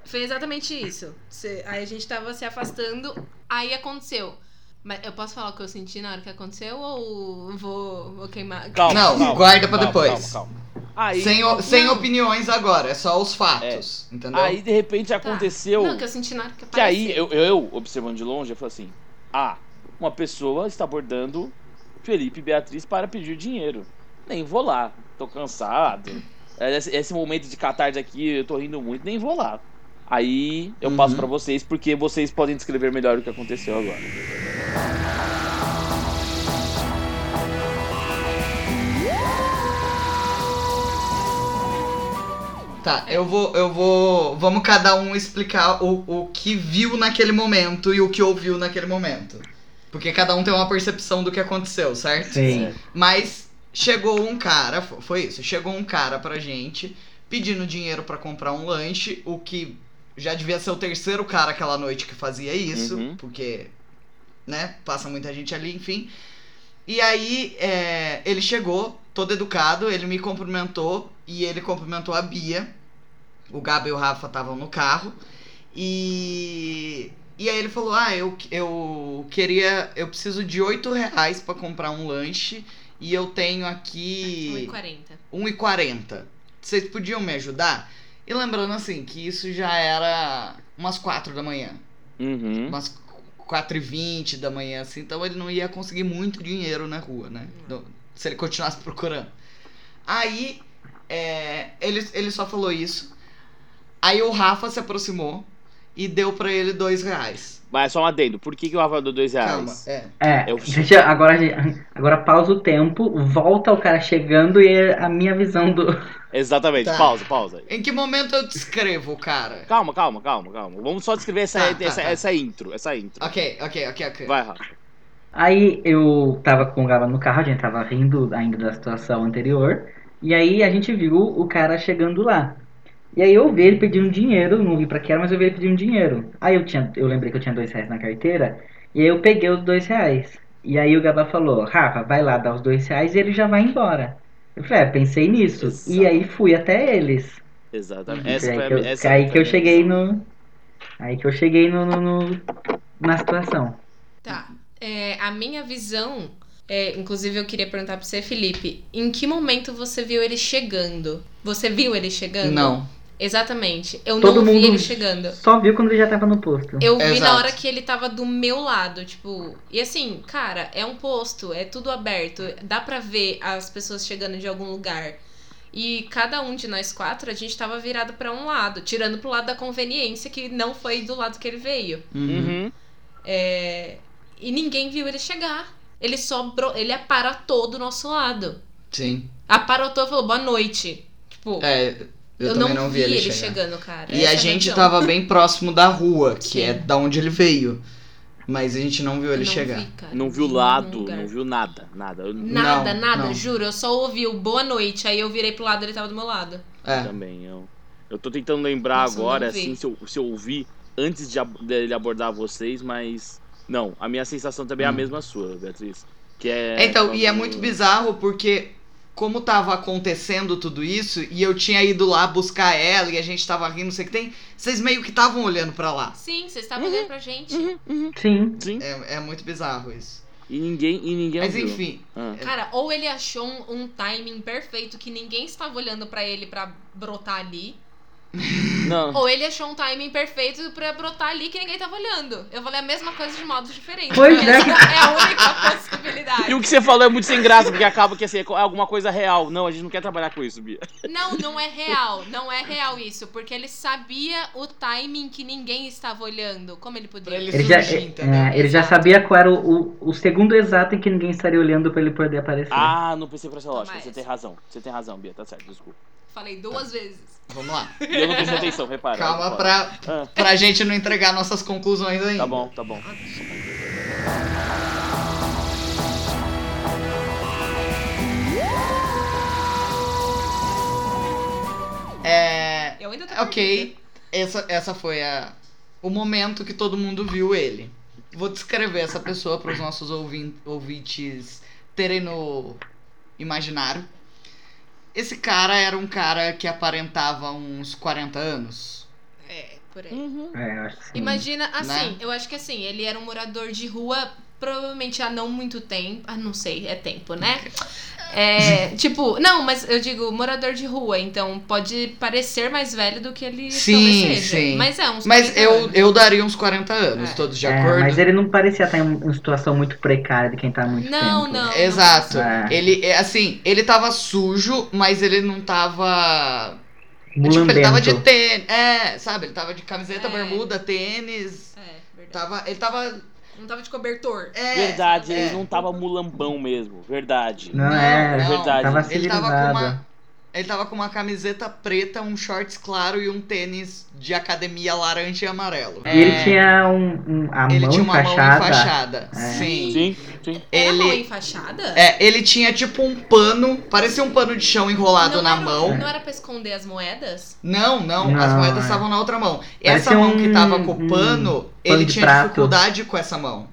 Foi exatamente isso. Cê- aí a gente tava se afastando, aí aconteceu. Mas eu posso falar o que eu senti na hora que aconteceu ou vou, vou queimar? Calma, Não, calma, guarda pra calma, depois. Calma, calma. Aí, sem o- sem opiniões agora, é só os fatos. Entendeu? aí de repente Tá. aconteceu. Não, que eu senti na hora que Que aí, apareceu. eu, eu, observando de longe, eu falei assim: ah, uma pessoa está abordando Felipe e Beatriz para pedir dinheiro. Nem vou lá, tô cansado. Esse, esse momento de catarse aqui, eu tô rindo muito, nem vou lá. Aí eu Uhum. passo pra vocês, porque vocês podem descrever melhor o que aconteceu agora. Tá, eu vou, eu vou. Vamos cada um explicar o, o que viu naquele momento e o que ouviu naquele momento. Porque cada um tem uma percepção do que aconteceu, certo? Sim. Mas chegou um cara, fo- foi isso, chegou um cara pra gente pedindo dinheiro pra comprar um lanche, o que já devia ser o terceiro cara aquela noite que fazia isso, Uhum. porque, né, passa muita gente ali, enfim. E aí, é, ele chegou, todo educado, ele me cumprimentou e ele cumprimentou a Bia. O Gabi e o Rafa estavam no carro. E. E aí ele falou: Ah, eu, eu queria. Eu preciso de 8 reais pra comprar um lanche. E eu tenho aqui. 1,40. 1,40. Vocês podiam me ajudar? E lembrando assim, que isso já era umas 4 da manhã. Uhum. Umas 4h20 da manhã, assim, então ele não ia conseguir muito dinheiro na rua, né? No- se ele continuasse procurando. Aí, é, ele, ele só falou isso. Aí o Rafa se aproximou e deu pra ele dois reais. Mas só um adendo. Por que, que o deu dois reais? Calma, é. É, Eu- deixa, agora, agora pausa o tempo, volta o cara chegando e é a minha visão do. Exatamente. Tá. Pausa, pausa. Em que momento eu descrevo o cara? Calma, calma, calma, calma. Vamos só descrever essa, Tá, tá, essa, tá. essa intro. Essa intro. Ok, ok, ok, ok. Vai, Rafa. Aí eu tava com o Gava no carro, a gente tava rindo ainda da situação anterior. E aí a gente viu o cara chegando lá. E aí eu vi ele pedindo dinheiro, não vi pra que era, mas eu vi ele pedindo dinheiro. Aí eu tinha, eu lembrei que eu tinha dois reais na carteira, e aí eu peguei os dois reais. E aí o Gaba falou, Rafa, vai lá dar os dois reais e ele já vai embora. Eu falei, é, pensei nisso. Exato. E aí fui até eles. Exatamente. Essa aí foi que a, eu, essa aí foi que eu cheguei no. Aí que eu cheguei no, no- no- na situação. Tá. É, a minha visão, é, inclusive eu queria perguntar pra você, Felipe, em que momento você viu ele chegando? Você viu ele chegando? Não. Exatamente. Eu Todo não vi ele chegando. Só viu quando ele já tava no posto. Eu vi na hora que ele tava do meu lado, tipo. E assim, cara, é um posto, é tudo aberto. Dá pra ver as pessoas chegando de algum lugar. E cada um de nós quatro, a gente tava virado pra um lado, tirando pro lado da conveniência, que não foi do lado que ele veio. Uhum. Uhum. É, E ninguém viu ele chegar. Ele só. bro- Ele aparatou do nosso lado. Sim. Aparatou e falou boa noite. Tipo, É, eu, eu, também não, não vi ele, chegar. chegando, cara. E Essa a é gente tava bem próximo da rua, que Sim. é da onde ele veio. Mas a gente não viu Eu ele não chegar. vi. Não viu vi lado, não viu nada, nada. Eu Nada, Não, nada, não. juro. Eu só ouvi o boa noite, aí eu virei pro lado e ele tava do meu lado. É. também. Eu, eu tô tentando lembrar Nossa, agora, vi. assim, se eu, se eu ouvi antes de ab- dele abordar vocês, mas. Não, a minha sensação também é a Hum. mesma sua, Beatriz. Que é. Então, e é muito bizarro porque como tava acontecendo tudo isso e eu tinha ido lá buscar ela e a gente tava rindo, não sei o que tem, vocês meio que estavam olhando pra lá. Sim, vocês estavam Uhum. olhando pra gente. Sim. Sim. É, é muito bizarro isso. E ninguém, e ninguém Mas ouviu. enfim, Ah. Cara, ou ele achou um, um timing perfeito que ninguém estava olhando pra ele pra brotar ali. Não. Ou ele achou um timing perfeito pra brotar ali que ninguém tava olhando. Eu falei a mesma coisa de modos diferentes. Pois é. é a única possibilidade. E o que você falou é muito sem graça, porque acaba que assim, é alguma coisa real. Não, a gente não quer trabalhar com isso, Bia. Não, não é real. Não é real isso. Porque ele sabia o timing que ninguém estava olhando. Como ele podia? Pra ele Ele já, é, é, ele já sabia qual era o, o, o segundo exato em que ninguém estaria olhando pra ele poder aparecer. Ah, não pensei por essa lógica. Toma Você tem razão. Você tem razão, Bia. Tá certo, desculpa. Falei duas vezes. Vamos lá. Eu não prestei atenção, repara. Calma pra, Ah, pra gente não entregar nossas conclusões ainda. tá bom, tá bom. É. Eu ainda tô Ok, essa, essa foi a, o momento que todo mundo viu ele. Vou descrever essa pessoa para os nossos ouvin- ouvintes terem no imaginário. Esse cara era um cara que aparentava uns 40 anos. É, por aí. Uhum. É, eu acho que sim. Imagina, assim, Né? eu acho que assim, ele era um morador de rua, provavelmente há não muito tempo. Ah, não sei, é tempo, né? É, tipo, não, mas eu digo morador de rua, então pode parecer mais velho do que ele Sim, talvez seja. sim. Mas é, uns Mas 40 eu, anos. eu daria uns 40 anos, É. todos de É, acordo. mas ele não parecia estar em uma situação muito precária de quem tá há muito Não, tempo. não. Exato. É. Ele, é, assim, ele tava sujo, mas ele não tava. Tipo, ele tava de tênis. É, sabe? Ele tava de camiseta, É. bermuda, tênis. É, verdade. Tava, ele tava. Não tava de cobertor. É, Verdade, é. ele não tava mulambão mesmo. Verdade. Não, Não, é, não. tava Verdade. Ele tava com uma. Ele tava com uma camiseta preta, um shorts claro e um tênis de academia laranja e amarelo. E ele tinha um, um- a Ele mão tinha uma enfaixada. mão enfaixada. É. Sim. Sim, sim. Era Ele- mão enfaixada? É, ele tinha tipo um pano, parecia um pano de chão enrolado não na era, mão. Não era pra esconder as moedas? Não, não, Não, as moedas é. estavam na outra mão. Essa mão que um- tava com o um pano, ele de tinha prato. dificuldade com essa mão.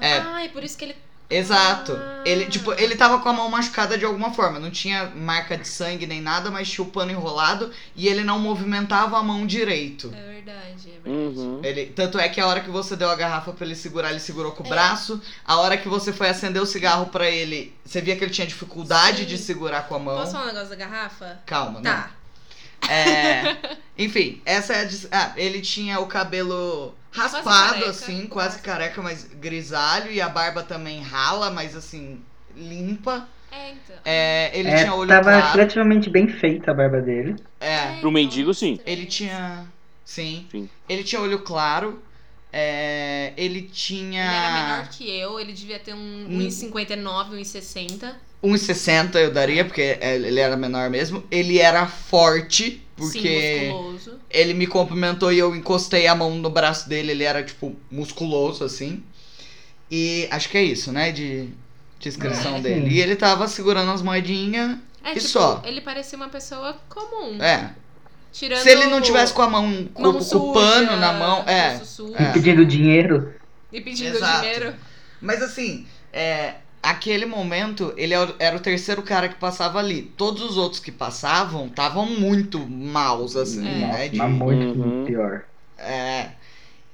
É. Ah, é por isso que ele. Exato. Ah. Ele, tipo, ele tava com a mão machucada de alguma forma. Não tinha marca de sangue nem nada, mas tinha o pano enrolado e ele não movimentava a mão direito. É verdade, é verdade. Uhum. Ele, tanto é que a hora que você deu a garrafa pra ele segurar, ele segurou com o É. braço. A hora que você foi acender o cigarro pra ele, você via que ele tinha dificuldade Sim. de segurar com a mão. Posso falar um negócio da garrafa? Calma, Tá. não. É, enfim, essa é a. dis- Ah, ele tinha o cabelo raspado assim, quase. quase careca, mas grisalho. E a barba também rala, mas assim, limpa. É, então. É, ele É, tinha olho tava claro. relativamente bem feita a barba dele. É, Pro mendigo, sim. ele tinha. Sim. Sim. Ele tinha olho claro. É, ele tinha. Ele era menor que eu, ele devia ter um Hum. 1,59, 1,60. 1,60 eu daria, porque ele era menor mesmo. Ele era forte, porque Sim, musculoso. ele me cumprimentou e eu encostei a mão no braço dele. Ele era, tipo, musculoso, assim. E acho que é isso, né? De descrição É. dele. E ele tava segurando as moedinhas. É, E tipo, só? ele parecia uma pessoa comum. É. Tirando Se ele não tivesse com a mão, com, mão com suja, o pano na mão. É. É. E pedindo dinheiro. E pedindo Exato. dinheiro. Mas assim, é, aquele momento, ele era o- terceiro cara que passava ali. Todos os outros que passavam estavam muito maus, assim, É. né? de- Mas muito Uhum. pior. é,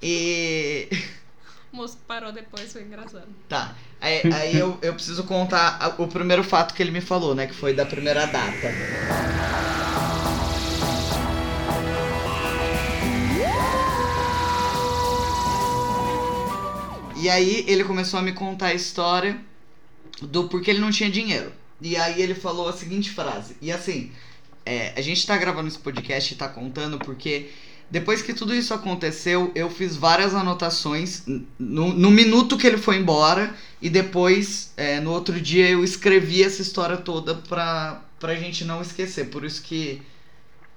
e. O moço parou depois, foi engraçado. Tá. Aí, aí eu, eu preciso contar o primeiro fato que ele me falou, né? Que foi da primeira data. E aí ele começou a me contar a história do porquê ele não tinha dinheiro. E aí ele falou a seguinte frase. E assim, é, a gente tá gravando esse podcast e tá contando porque depois que tudo isso aconteceu, eu fiz várias anotações no, no minuto que ele foi embora. E depois, é, no outro dia, eu escrevi essa história toda pra, pra gente não esquecer. Por isso que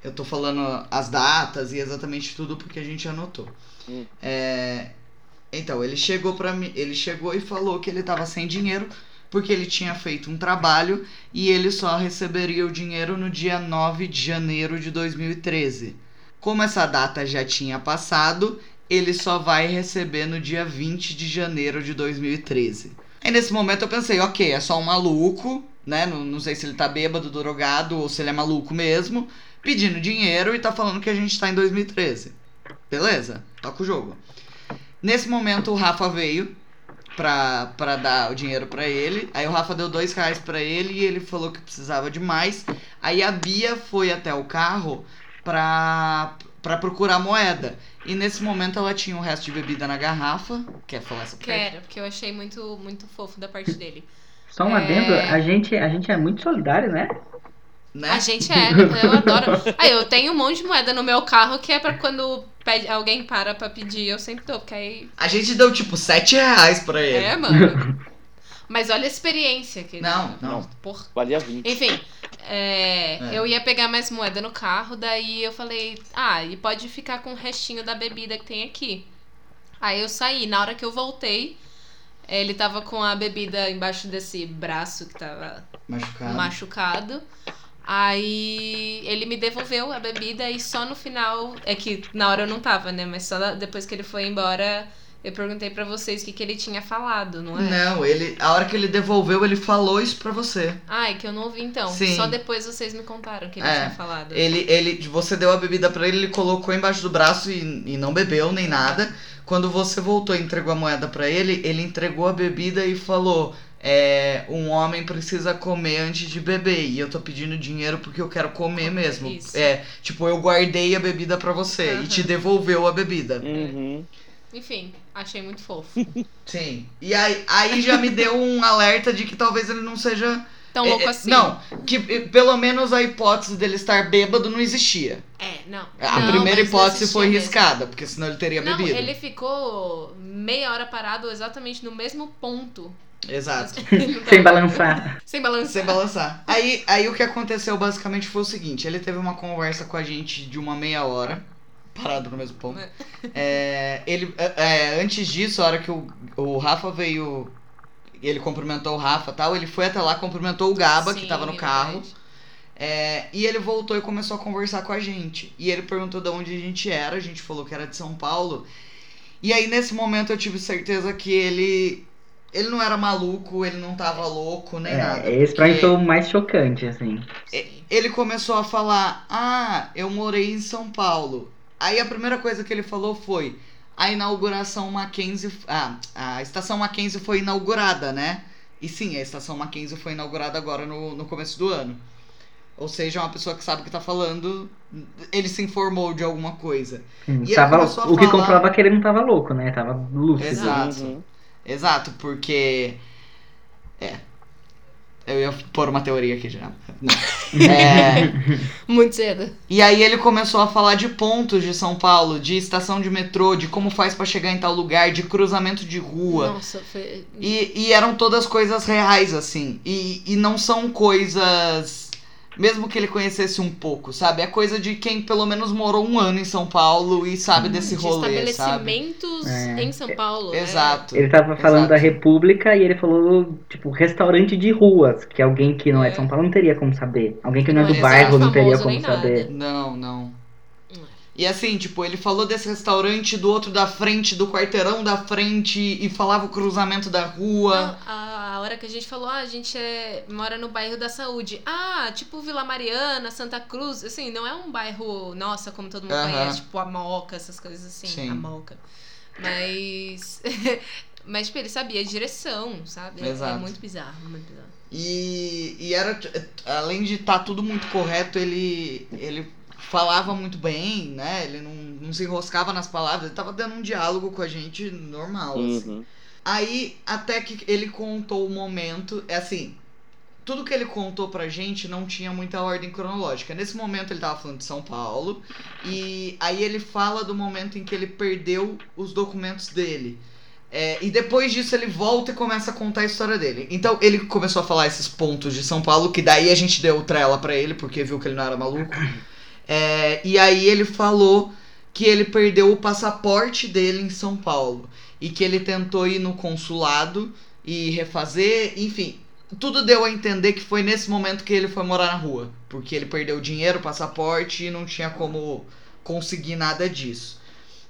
eu tô falando as datas e exatamente tudo porque a gente anotou. Hum. É, então, ele chegou para mim, ele chegou e falou que ele tava sem dinheiro porque ele tinha feito um trabalho e ele só receberia o dinheiro no dia 9 de janeiro de 2013. Como essa data já tinha passado, ele só vai receber no dia 20 de janeiro de 2013. Aí nesse momento eu pensei, ok, é só um maluco, né? Não, não sei se ele tá bêbado, drogado ou se ele é maluco mesmo, pedindo dinheiro e tá falando que a gente tá em 2013. Beleza, toca o jogo. Nesse momento o Rafa veio pra, pra dar o dinheiro pra ele. Aí o Rafa deu dois reais pra ele e ele falou que precisava de mais. Aí a Bia foi até o carro pra, pra procurar moeda. E nesse momento ela tinha o resto de bebida na garrafa. Quer falar essa parte? Quero, porque eu achei muito, muito fofo da parte dele. Só um É. adendo, a gente, a gente é muito solidário, né? Né? A gente é, eu adoro. Aí eu tenho um monte de moeda no meu carro que é pra quando pede, alguém para pra pedir, eu sempre dou, porque aí. A gente deu tipo 7 reais pra ele. É, mano. Mas olha a experiência que Não, não. Porra. Valia 20. Enfim, é, É. eu ia pegar mais moeda no carro, daí eu falei, ah, e pode ficar com o restinho da bebida que tem aqui. Aí eu saí, na hora que eu voltei, ele tava com a bebida embaixo desse braço que tava Machucado. machucado. Aí ele me devolveu a bebida e só no final. É que na hora eu não tava, né? Mas só depois que ele foi embora, eu perguntei pra vocês o que, que ele tinha falado, não é? Não, ele, a hora que ele devolveu, ele falou isso pra você. Ah, é que eu não ouvi então. Sim. Só depois vocês me contaram que ele É, tinha falado. Ele, ele, você deu a bebida pra ele, ele colocou embaixo do braço e, e não bebeu nem nada. Quando você voltou e entregou a moeda pra ele, ele entregou a bebida e falou: é, um homem precisa comer antes de beber. E eu tô pedindo dinheiro porque eu quero comer mesmo. Isso. É, tipo, eu guardei a bebida pra você e Aham. te devolveu a bebida. Uhum. Enfim, achei muito fofo. Sim. E aí, aí já me deu um alerta de que talvez ele não seja. Tão é, louco é, assim. Não, que pelo menos a hipótese dele estar bêbado não existia. É, não. A Não, primeira hipótese foi mesmo. riscada, porque senão ele teria Não, bebido. ele ficou meia hora parado exatamente no mesmo ponto. Exato. Sem balançar. Sem balançar. Sem balançar. Aí, aí o que aconteceu basicamente foi o seguinte: ele teve uma conversa com a gente de uma meia hora, parado no mesmo ponto. É, ele, é, é, antes disso, a hora que o, o Rafa veio, ele cumprimentou o Rafa e tal, ele foi até lá, cumprimentou o Gaba, que Sim, tava no é carro. É, e ele voltou e começou a conversar com a gente. E ele perguntou de onde a gente era, a gente falou que era de São Paulo. E aí nesse momento eu tive certeza que ele. Ele não era maluco, ele não tava louco, nem nada. É, esse pra mim foi o mais chocante, assim. Sim. Ele começou a falar: Ah, eu morei em São Paulo. Aí a primeira coisa que ele falou foi: A inauguração Mackenzie. Ah, a estação Mackenzie foi inaugurada, né? E sim, a estação Mackenzie foi inaugurada agora no, no começo do ano. Ou seja, uma pessoa que sabe o que tá falando, ele se informou de alguma coisa. Hum, E tava- o que falar- comprova que ele não tava louco, né? Tava lúcido. Exato. Uhum. Exato, porque. É. Eu ia pôr uma teoria aqui já. Não. É, Muito cedo. E aí ele começou a falar de pontos de São Paulo, de estação de metrô, de como faz pra chegar em tal lugar, de cruzamento de rua. Nossa, foi. E, e eram todas coisas reais, assim. E, e não são coisas. Mesmo que ele conhecesse um pouco, sabe? É coisa de quem pelo menos morou um ano em São Paulo e sabe desse de rolê, sabe? estabelecimentos É. em São Paulo. né? Exato. Ele tava falando Exato. da República e ele falou, tipo, restaurante de ruas, que alguém que não é de É. São Paulo não teria como saber. Alguém que não é Não do é bairro não teria como saber. Não, não. E assim, tipo, ele falou desse restaurante, do outro da frente, do quarteirão da frente, e falava o cruzamento da rua. Não, a, a hora que a gente falou, ah, a gente é, mora no bairro da saúde. Ah, tipo Vila Mariana, Santa Cruz. Assim, não é um bairro, nossa, como todo mundo Aham. conhece, tipo a Moca, essas coisas assim. Sim. A Moca. Mas. Mas, tipo, ele sabia a direção, sabe? É- É, Exato. muito bizarro, muito bizarro. E, e era, além de estar tudo muito correto, ele, ele falava muito bem, né? Ele não, não se enroscava nas palavras, ele tava dando um diálogo com a gente normal, assim. Uhum. Aí, até que ele contou o momento, é assim, tudo que ele contou pra gente não tinha muita ordem cronológica. Nesse momento ele tava falando de São Paulo, e aí ele fala do momento em que ele perdeu os documentos dele. É, e depois disso ele volta e começa a contar a história dele. Então ele começou a falar esses pontos de São Paulo, que daí a gente deu trela pra ele, porque viu que ele não era maluco. É, e aí ele falou que ele perdeu o passaporte dele em São Paulo. E que ele tentou ir no consulado e refazer, enfim. Tudo deu a entender que foi nesse momento que ele foi morar na rua. Porque ele perdeu o dinheiro, passaporte e não tinha como conseguir nada disso.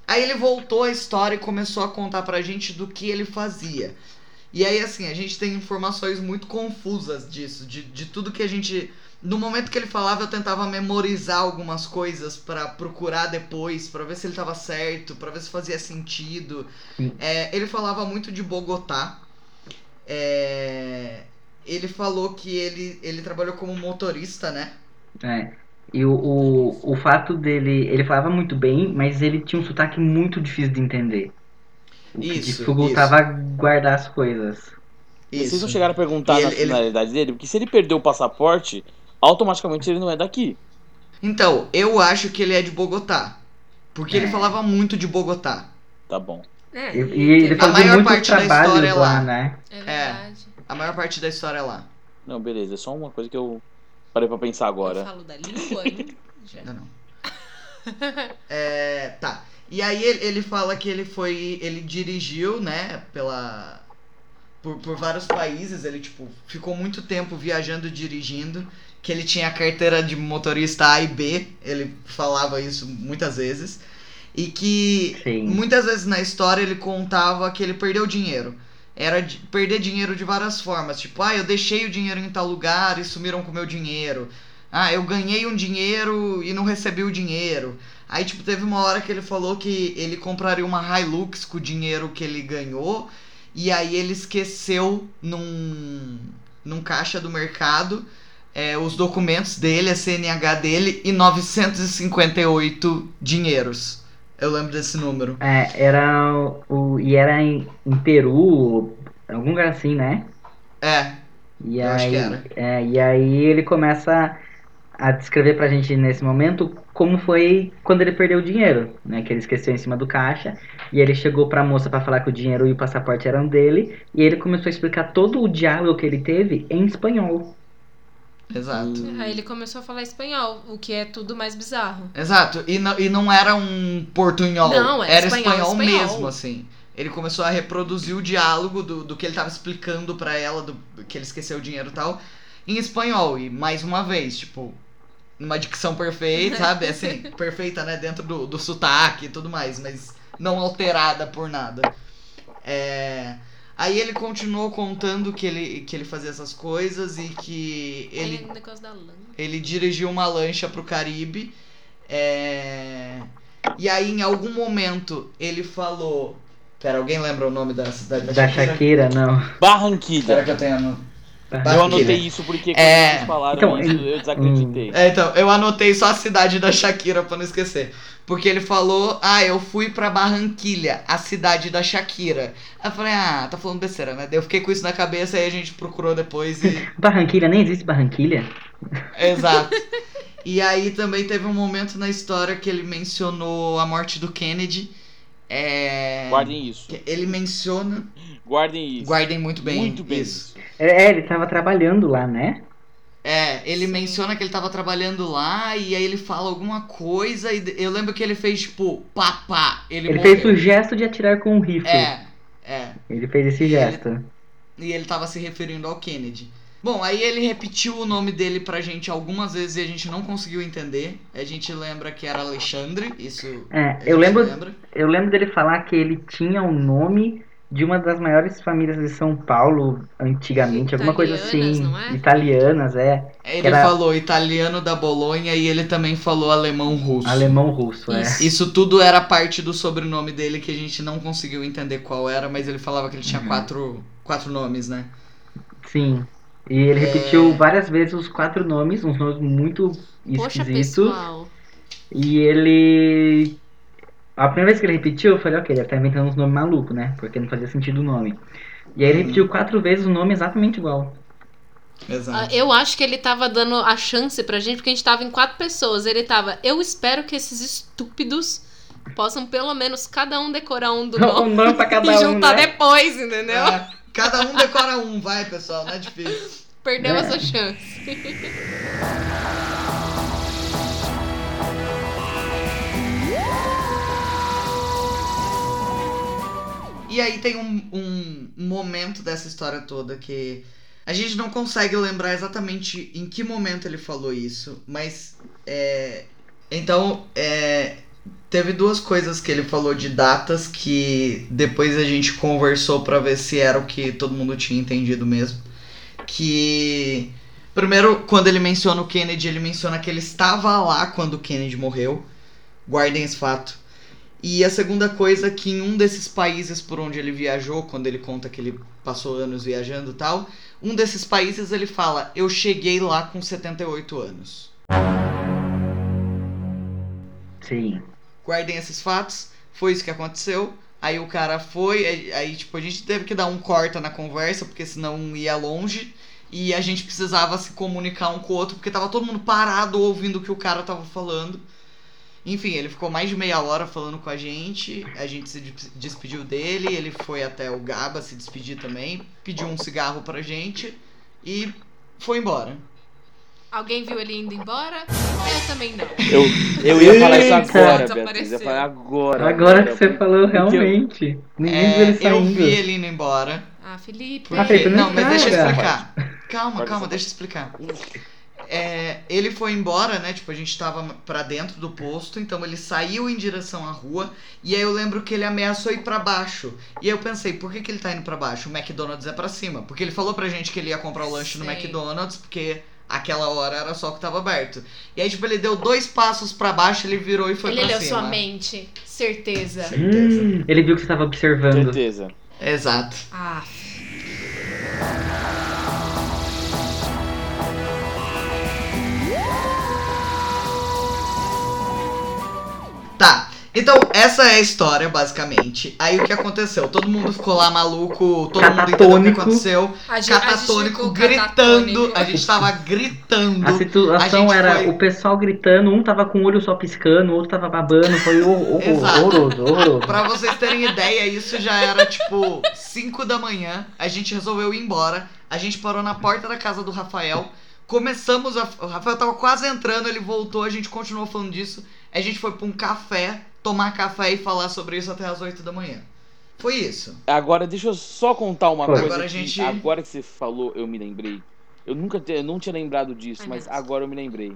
Aí ele voltou a história e começou a contar pra gente do que ele fazia. E aí, assim, a gente tem informações muito confusas disso, de, de tudo que a gente. No momento que ele falava, eu tentava memorizar algumas coisas pra procurar depois, pra ver se ele tava certo, pra ver se fazia sentido. Sim. É, ele falava muito de Bogotá. É, ele falou que ele, ele trabalhou como motorista, né? É. E o, o, o fato dele. Ele falava muito bem, mas ele tinha um sotaque muito difícil de entender. O que Isso, dificultava guardar as coisas. E Vocês não Isso. chegaram a perguntar E a ele- ele- dele? Porque se ele perdeu o passaporte, automaticamente ele não é daqui. Então, eu acho que ele é de Bogotá. Porque ele É. falava muito de Bogotá. Tá bom. É, E, e ele fazia maior parte da história é lá, lá. né? É verdade. A maior parte da história é lá. Não, beleza. É só uma coisa que eu parei pra pensar Eu agora. falo da língua, hein? Já. Não, não. É, tá. E aí ele, ele fala que ele foi. Ele dirigiu, né, pela. Por, por vários países. Ele, tipo, ficou muito tempo viajando e dirigindo. Que ele tinha carteira de motorista A e B. Ele falava isso muitas vezes. E que Sim. muitas vezes na história ele contava que ele perdeu dinheiro. Era de- perder dinheiro de várias formas. Tipo, ah, eu deixei o dinheiro em tal lugar e sumiram com o meu dinheiro. Ah, eu ganhei um dinheiro e não recebi o dinheiro. Aí, tipo, teve uma hora que ele falou que ele compraria uma Hilux com o dinheiro que ele ganhou. E aí ele esqueceu num, num caixa do mercado é, os documentos dele, a CNH dele e 958 dinheiros. Eu lembro desse número. É, era o. E era em, em Peru, algum lugar assim, né? É, E Eu aí, acho que era. É, e aí ele começa a descrever pra gente nesse momento como foi quando ele perdeu o dinheiro, né? Que ele esqueceu em cima do caixa e ele chegou pra moça pra falar que o dinheiro e o passaporte eram dele e ele começou a explicar todo o diálogo que ele teve em espanhol. Exato. Hum. Aí ele começou a falar espanhol, o que é tudo mais bizarro. Exato, e não, e não era um portunhol, Não, era era espanhol, espanhol, espanhol. mesmo, assim. Ele começou a reproduzir o diálogo do, do que ele tava explicando pra ela, do que ele esqueceu o dinheiro e tal, em espanhol. E mais uma vez, tipo, numa dicção perfeita, sabe? Assim, perfeita, né? Dentro do, do sotaque e tudo mais, mas não alterada por nada. É... Aí ele continuou contando que ele, que ele fazia essas coisas e que ele ele dirigiu uma lancha pro Caribe. é, E aí, em algum momento, ele falou. Pera, alguém lembra o nome da cidade da, Da Shakira? Shakira, não. Será Barranquilha. que eu tenho. No- Eu anotei isso porque quando É. vocês falaram Então, isso, ele- eu desacreditei. É, então, eu anotei só a cidade da Shakira pra não esquecer. Porque ele falou, ah, eu fui pra Barranquilha, a cidade da Shakira. Aí eu falei, ah, tá falando besteira, né? Daí eu fiquei com isso na cabeça, aí a gente procurou depois e. Barranquilha, nem existe Barranquilha? Exato. E aí também teve um momento na história que ele mencionou a morte do Kennedy. É. Guardem isso. que Ele menciona. Guardem isso. Guardem muito bem. Muito bem isso. isso. É, ele tava trabalhando lá, né? É, ele Sim. menciona que ele tava trabalhando lá e aí ele fala alguma coisa e eu lembro que ele fez tipo, papá, ele, Ele morreu. fez o gesto de atirar com um rifle. É, é. Ele fez esse gesto. E ele tava se referindo ao Kennedy. Bom, aí ele repetiu o nome dele pra gente algumas vezes e a gente não conseguiu entender. A gente lembra que era Alexandre, isso. É, a eu lembro, lembra. eu lembro dele falar que ele tinha o nome de uma das maiores famílias de São Paulo antigamente, alguma coisa Italianas, assim. não é? Italianas, é. Ele era- falou italiano da Bolonha e ele também falou alemão russo. Alemão russo, é. Isso. Isso tudo era parte do sobrenome dele que a gente não conseguiu entender qual era, mas ele falava que ele tinha Uhum. quatro, quatro nomes, né? Sim. E ele É. repetiu várias vezes os quatro nomes, uns nomes muito Poxa, esquisitos. pessoal. E ele. A primeira vez que ele repetiu, eu falei, ok, ele deve estar inventando uns nomes malucos, né? Porque não fazia sentido o nome. E aí ele Uhum. repetiu quatro vezes o nome exatamente igual. Ah, Exato. Eu acho que ele tava dando a chance pra gente, porque a gente tava em quatro pessoas. Ele tava, eu espero que esses estúpidos possam pelo menos cada um decorar um do Um nome nome pra cada e um, juntar né? depois, entendeu? É, cada um decora um, vai pessoal, não é difícil. Perdeu É. essa chance. E aí tem um, um momento dessa história toda que a gente não consegue lembrar exatamente em que momento ele falou isso, mas é, então é, teve duas coisas que ele falou de datas que depois a gente conversou pra ver se era o que todo mundo tinha entendido mesmo. Que primeiro quando ele menciona o Kennedy, ele menciona que ele estava lá quando o Kennedy morreu. Guardem esse fato. E a segunda coisa que em um desses países por onde ele viajou, quando ele conta que ele passou anos viajando e tal, um desses países ele fala: "Eu cheguei lá com 78 anos". Sim. Guardem esses fatos. Foi isso que aconteceu. Aí o cara foi, aí, aí, tipo a gente teve que dar um corta na conversa porque senão ia longe. E a gente precisava se comunicar um com o outro porque tava todo mundo parado ouvindo o que o cara tava falando. Enfim, ele ficou mais de meia hora falando com a gente. A gente se des- despediu dele. Ele foi até o Gaba se despedir também. Pediu um cigarro pra gente. E foi embora. Alguém viu ele indo embora? Eu também não. Eu, eu ia falar isso agora. Beatriz. Eu ia falar agora. Agora que você falou, eu- realmente. Ninguém viu É, ele eu saindo. vi ele indo embora. Ah, Felipe. Porque... Ah, Felipe, não não, mas deixa eu explicar. Calma, calma, deixa eu explicar. É, ele foi embora, né? Tipo, a gente tava pra dentro do posto, então ele saiu em direção à rua. E aí eu lembro que ele ameaçou ir pra baixo. E aí eu pensei, por que, que ele tá indo pra baixo? O McDonald's é pra cima. Porque ele falou pra gente que ele ia comprar o lanche no. McDonald's, porque aquela hora era só o que tava aberto. E aí, tipo, ele deu dois passos pra baixo, ele virou e foi Ele pra leu cima. sua mente. Certeza. Certeza. Hum, ele viu que você estava observando. Certeza. Exato. Ah, Tá. Então, essa é a história, basicamente. Aí o que aconteceu? Todo mundo ficou lá maluco, todo mundo entendeu o que aconteceu. a gente, a gente Catatônico, ficou gritando. catatônico. A gente tava gritando. A situação A era foi- o pessoal gritando, um tava com o olho só piscando, o outro tava babando, foi Exato. horroroso, horroroso. Pra vocês terem ideia, isso já era tipo 5 da manhã. A gente resolveu ir embora. A gente parou na porta da casa do Rafael. Começamos a. O Rafael tava quase entrando, ele voltou, a gente continuou falando disso. A gente foi pra um café, tomar café e falar sobre isso até as 8 da manhã. Foi isso. Agora, deixa eu só contar uma Foi. coisa. Agora gente- agora que você falou, eu me lembrei. Eu nunca te- eu não tinha lembrado disso, Ai, mas Deus. agora eu me lembrei.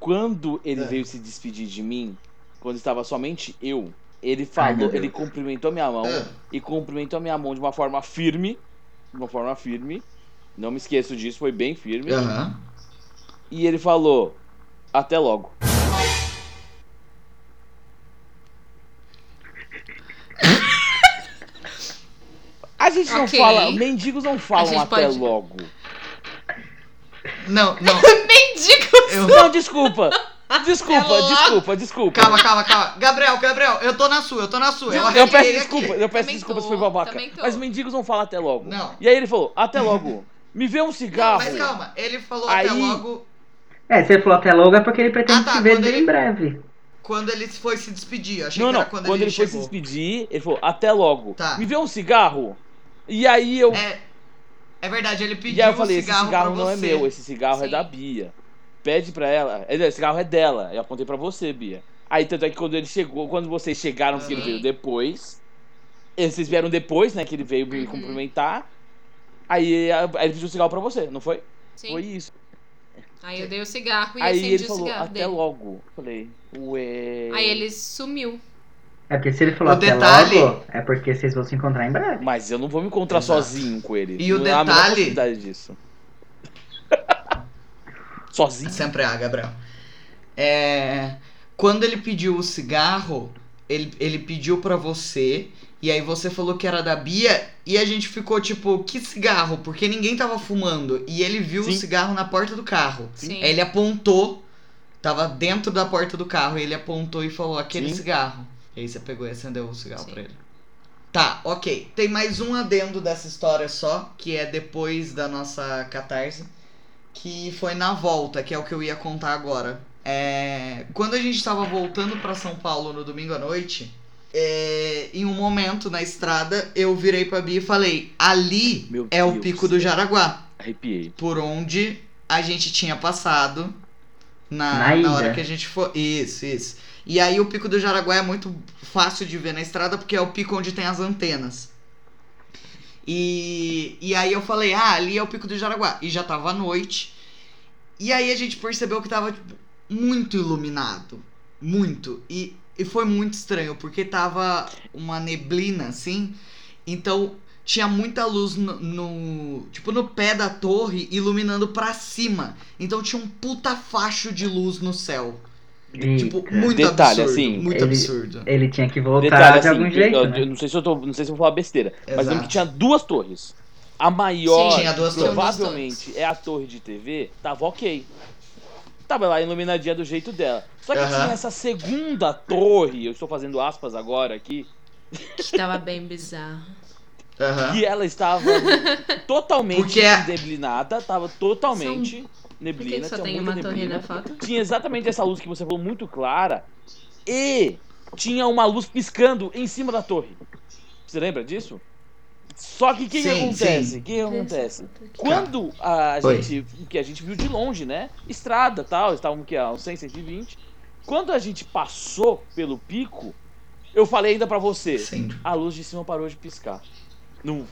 Quando ele É. veio se despedir de mim, quando estava somente eu, ele Ai, falou, Deus. ele cumprimentou a minha mão É. e cumprimentou a minha mão de uma forma firme, de uma forma firme. Não me esqueço disso, foi bem firme. Aham. E ele falou: "Até logo". A gente não fala, mendigos não falam até pode- logo. Não, não. Mendigo! Eu... Não, desculpa. Desculpa, desculpa, desculpa. Calma, calma, calma. Gabriel, Gabriel, eu tô na sua, eu tô na sua. Eu, Eu peço aqui. desculpa, eu peço Também desculpa se tô, foi babaca. Mas mendigos não falam até logo. Não. E aí ele falou, até logo. Me vê um Não, cigarro. mas calma, ele falou Aí- até logo É, se ele falou até logo é porque ele pretende Ah, tá, se ver ele- em breve. quando ele foi se despedir. Achei Não, que não. era Quando, quando, ele, foi se despedir, ele falou, até logo. Tá. Me vê um cigarro. E aí eu. É, é verdade, ele pediu e aí eu um falei, esse cigarro, cigarro pra não é você. meu, esse cigarro é Sim. da Bia. Pede pra ela. é, Esse cigarro é dela. Eu apontei pra você, Bia. Aí tanto é que quando ele chegou, quando vocês chegaram, que ele Sim. veio depois. Vocês vieram depois, né? Que ele veio me Uhum. cumprimentar. Aí, aí ele pediu um cigarro pra você, não foi? Sim. Foi isso. Aí eu dei o cigarro e aí acendi ele o falou, cigarro até dele. logo. Falei, ué. Aí ele sumiu. É porque se ele falou O até detalhe- logo, é porque vocês vão se encontrar em breve. Mas eu não vou me encontrar Exato. sozinho com ele. E o não há a menor detalhe- possibilidade disso. sozinho? Sempre há, Gabriel. É, quando ele pediu o cigarro, ele, ele pediu pra você. E aí você falou que era da Bia. E a gente ficou tipo, que cigarro? Porque ninguém tava fumando. E ele viu o Sim. cigarro na porta do carro. Sim. Aí ele apontou. Tava dentro da porta do carro. E ele apontou e falou, aquele Sim. cigarro. E aí você pegou e acendeu o cigarro Sim. pra ele. Tá, ok. Tem mais um adendo dessa história só, que é depois da nossa catarse, que foi na volta, que é o que eu ia contar agora. É, quando a gente tava voltando pra São Paulo no domingo à noite, é, em um momento na estrada, eu virei pra Bia e falei: ali Meu é o Deus pico do. Jaraguá, Arrepiei. por onde a gente tinha passado na, Na na hora que a gente foi. Isso, isso. E aí o pico do Jaraguá é muito fácil de ver na estrada porque é o pico onde tem as antenas. E, e aí eu falei, ah, ali é o pico do Jaraguá. E já tava à noite. E aí a gente percebeu que tava tipo, muito iluminado. Muito. E, e foi muito estranho, porque tava uma neblina, assim. Então tinha muita luz no, no- tipo no pé da torre iluminando pra cima. Então tinha um puta facho de luz no céu. Tipo, muito Detalhe, absurdo, assim, muito ele- absurdo. Ele tinha que voltar Detalhe, de assim, algum jeito, eu, né? eu não sei se eu tô. Não sei se eu vou falar besteira. Mas lembro Exato. que tinha duas torres. A maior, Sim, tinha duas torres. provavelmente, é a torre de TV, tava ok. Tava lá iluminadinha do jeito dela. Só que tinha essa segunda torre, eu estou fazendo aspas agora aqui, Que tava bem bizarro. Aham. que ela estava totalmente Porque é- deblinada, tava totalmente Por que, neblina, que só tinha tem uma torre neblina. na foto? Tinha exatamente essa luz que você falou muito clara. E tinha uma luz piscando em cima da torre. Você lembra disso? Só que o que, acontece? O que, que acontece? Quando a Oi. gente. Que a gente viu de longe, né? Estrada tal, estavam que a uns 100, 120. Quando a gente passou pelo pico, eu falei ainda pra você: Sim. a luz de cima parou de piscar. Não,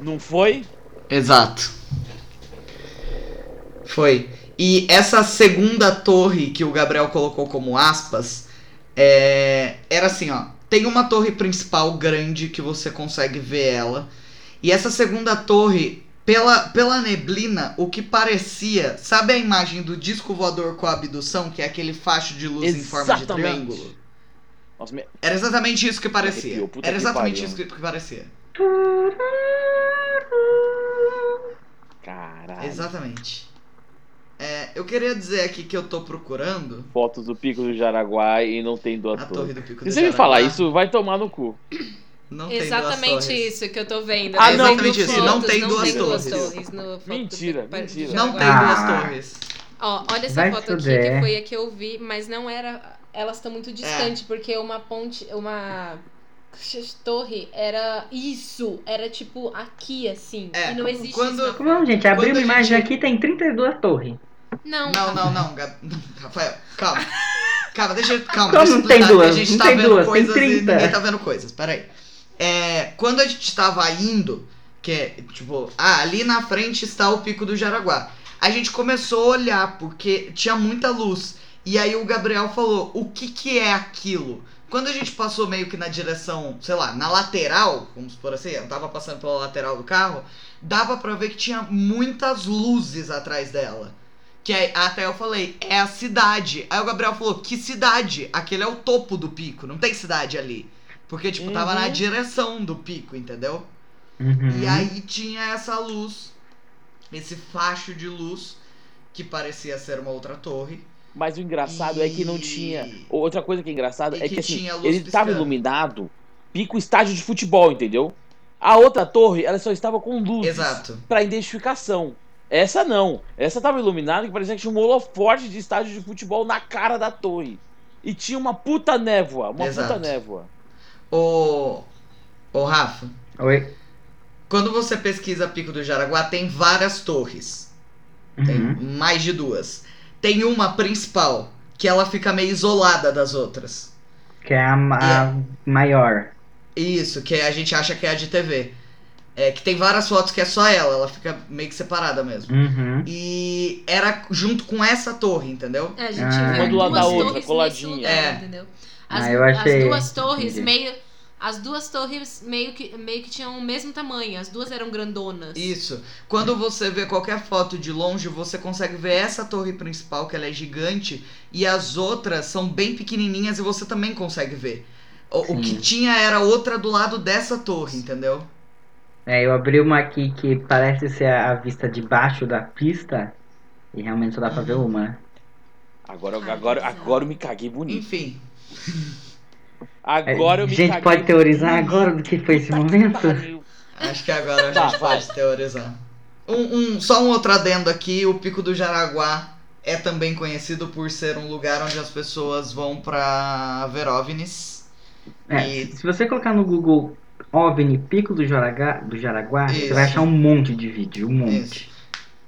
não foi? Exato. Foi. E essa segunda torre que o Gabriel colocou como aspas, é, era assim, ó. Tem uma torre principal grande que você consegue ver ela. E essa segunda torre, pela, pela neblina, o que parecia. Sabe a imagem do disco voador com a abdução, que é aquele facho de luz em forma de Exatamente. triângulo? Nossa, me- Era exatamente isso que parecia. Arrepiou, puta Era que exatamente pariu. isso que, que parecia. caralho. Exatamente. É, eu queria dizer aqui que eu tô procurando Fotos do pico do Jaraguá e não tem duas a torres. torre do Pico Se do você me Jaraguá. falar isso, vai tomar no cu. Não Exatamente torres. isso que eu tô vendo. Ah, né? não, Vendo mentira, fotos, não tem duas tem duas torres. torres no foto Mentira, do- do mentira. Não tem duas Ah. torres. Ó, olha essa Vai foto aqui que foi a que eu vi, mas não era. Elas estão muito distantes, porque uma ponte. Uma torre era isso. Era tipo aqui, assim. É, e não existe quando- isso. gente, abri Quando uma a imagem gente- aqui, tem 32 torres. Não, Não, não, não, Rafael, calma. Calma, deixa eu. Calma, Como deixa eu não tem duas? A gente Não tá tem vendo duas, tem coisas e 30. ninguém tá vendo coisas. Peraí. É, quando a gente tava indo, que é tipo, ah, ali na frente está o pico do Jaraguá. A gente começou a olhar, porque tinha muita luz. E aí o Gabriel falou: o que que é aquilo? Quando a gente passou meio que na direção, sei lá, na lateral, vamos supor assim, eu tava passando pela lateral do carro, dava pra ver que tinha muitas luzes atrás dela. Que aí, até eu falei, é a cidade. Aí o Gabriel falou, que cidade? Aquele é o topo do pico, não tem cidade ali. Porque, tipo, tava Uhum. na direção do pico, entendeu? Uhum. E aí tinha essa luz, esse facho de luz. que parecia ser uma outra torre. Mas o engraçado é que não E- tinha. Outra coisa que é engraçada E é que, que assim, tinha luz ele estava iluminado, pica o estádio de futebol, entendeu? A outra torre, ela só estava com luzes Exato. para identificação. Essa não. Essa estava iluminada que parecia que tinha um holoforte de estádio de futebol na cara da torre. E tinha uma puta névoa, uma Exato. puta névoa. Ô, ô Rafa, Oi. quando você pesquisa Pico do Jaraguá, tem várias torres. Tem Uhum. mais de duas. Tem uma principal, que ela fica meio isolada das outras. Que é a, ma- a maior. Isso, que a gente acha que é a de TV. É, que tem várias fotos que é só ela, ela fica meio que separada mesmo. Uhum. E era junto com essa torre, entendeu? É, a gente Ah. viu Uma do lado da outra, coladinha. lugar, É. entendeu? As, Ah, eu achei- as duas torres entendi. meio. As duas torres meio que, meio que tinham o mesmo tamanho, as duas eram grandonas. Isso. Quando você vê qualquer foto de longe, você consegue ver essa torre principal, que ela é gigante, e as outras são bem pequenininhas e você também consegue ver. O, o que tinha era outra do lado dessa torre, entendeu? É, eu abri uma aqui que parece ser a vista de baixo da pista. E realmente só dá pra ver uma. Agora, agora, agora eu me caguei bonito. Enfim. Agora eu a me gente caguei pode teorizar agora do que foi esse Puta que momento? pariu. Acho que agora a Tá, gente vai. pode teorizar. Um, um- só um outro adendo aqui: o Pico do Jaraguá é também conhecido por ser um lugar onde as pessoas vão pra ver OVNIs. É, E- se você colocar no Google OVNI Pico do Jaraguá, do Jaraguá você Isso. vai achar um monte de vídeo, um monte. Isso.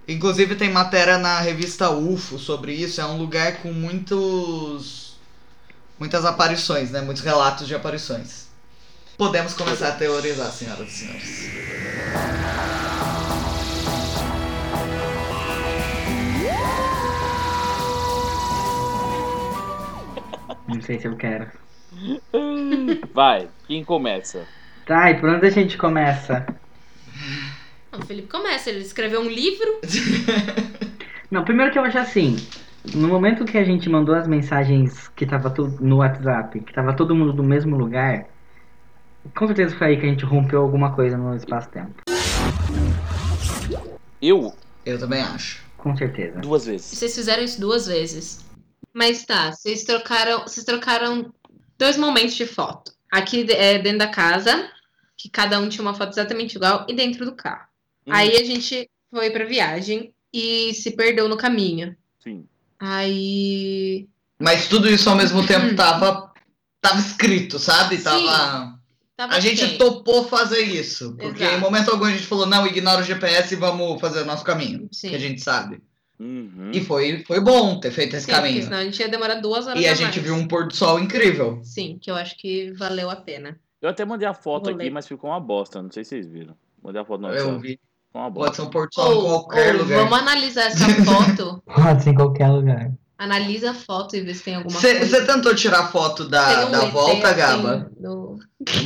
Inclusive tem matéria na revista UFO sobre isso. É um lugar com muitos. Muitas aparições, né? Muitos relatos de aparições. Podemos começar a teorizar, senhoras e senhores. Não sei se eu quero. Vai, quem começa? Tá, e por onde a gente começa? O Felipe começa, ele escreveu um livro. Não, primeiro que eu acho assim. No momento que a gente mandou as mensagens que tava tudo no WhatsApp, que tava todo mundo no mesmo lugar, com certeza foi aí que a gente rompeu alguma coisa no espaço-tempo. Eu, Eu também acho. Com certeza. duas vezes. Vocês fizeram isso duas vezes. Mas tá, vocês trocaram, vocês trocaram dois momentos de foto. Aqui é dentro da casa, que cada um tinha uma foto exatamente igual, e dentro do carro. Hum, Aí a gente foi pra viagem e se perdeu no caminho. Sim. Aí. Mas tudo isso ao mesmo tempo tava. tava escrito, sabe? Sim. Tava. Tava A gente topou fazer isso. Porque Exato. em momento algum a gente falou, não, ignora o GPS e vamos fazer o nosso caminho. Sim. Que a gente sabe. Uhum. E foi, foi bom ter feito esse Sim, porque caminho. senão a gente ia demorar duas horas E a mais. gente viu um pôr do sol incrível. Sim, que eu acho que valeu a pena. Eu até mandei a foto Vou aqui, ler. mas ficou uma bosta. Não sei se vocês viram. Mandei a foto no Eu WhatsApp. vi. Uma. Pode ser um pôr do sol em qualquer ou lugar. vamos analisar essa foto. Pode ser em qualquer lugar. Analisa a foto e vê se tem alguma coisa. Você tentou tirar foto da, um da volta, assim Gaba? no-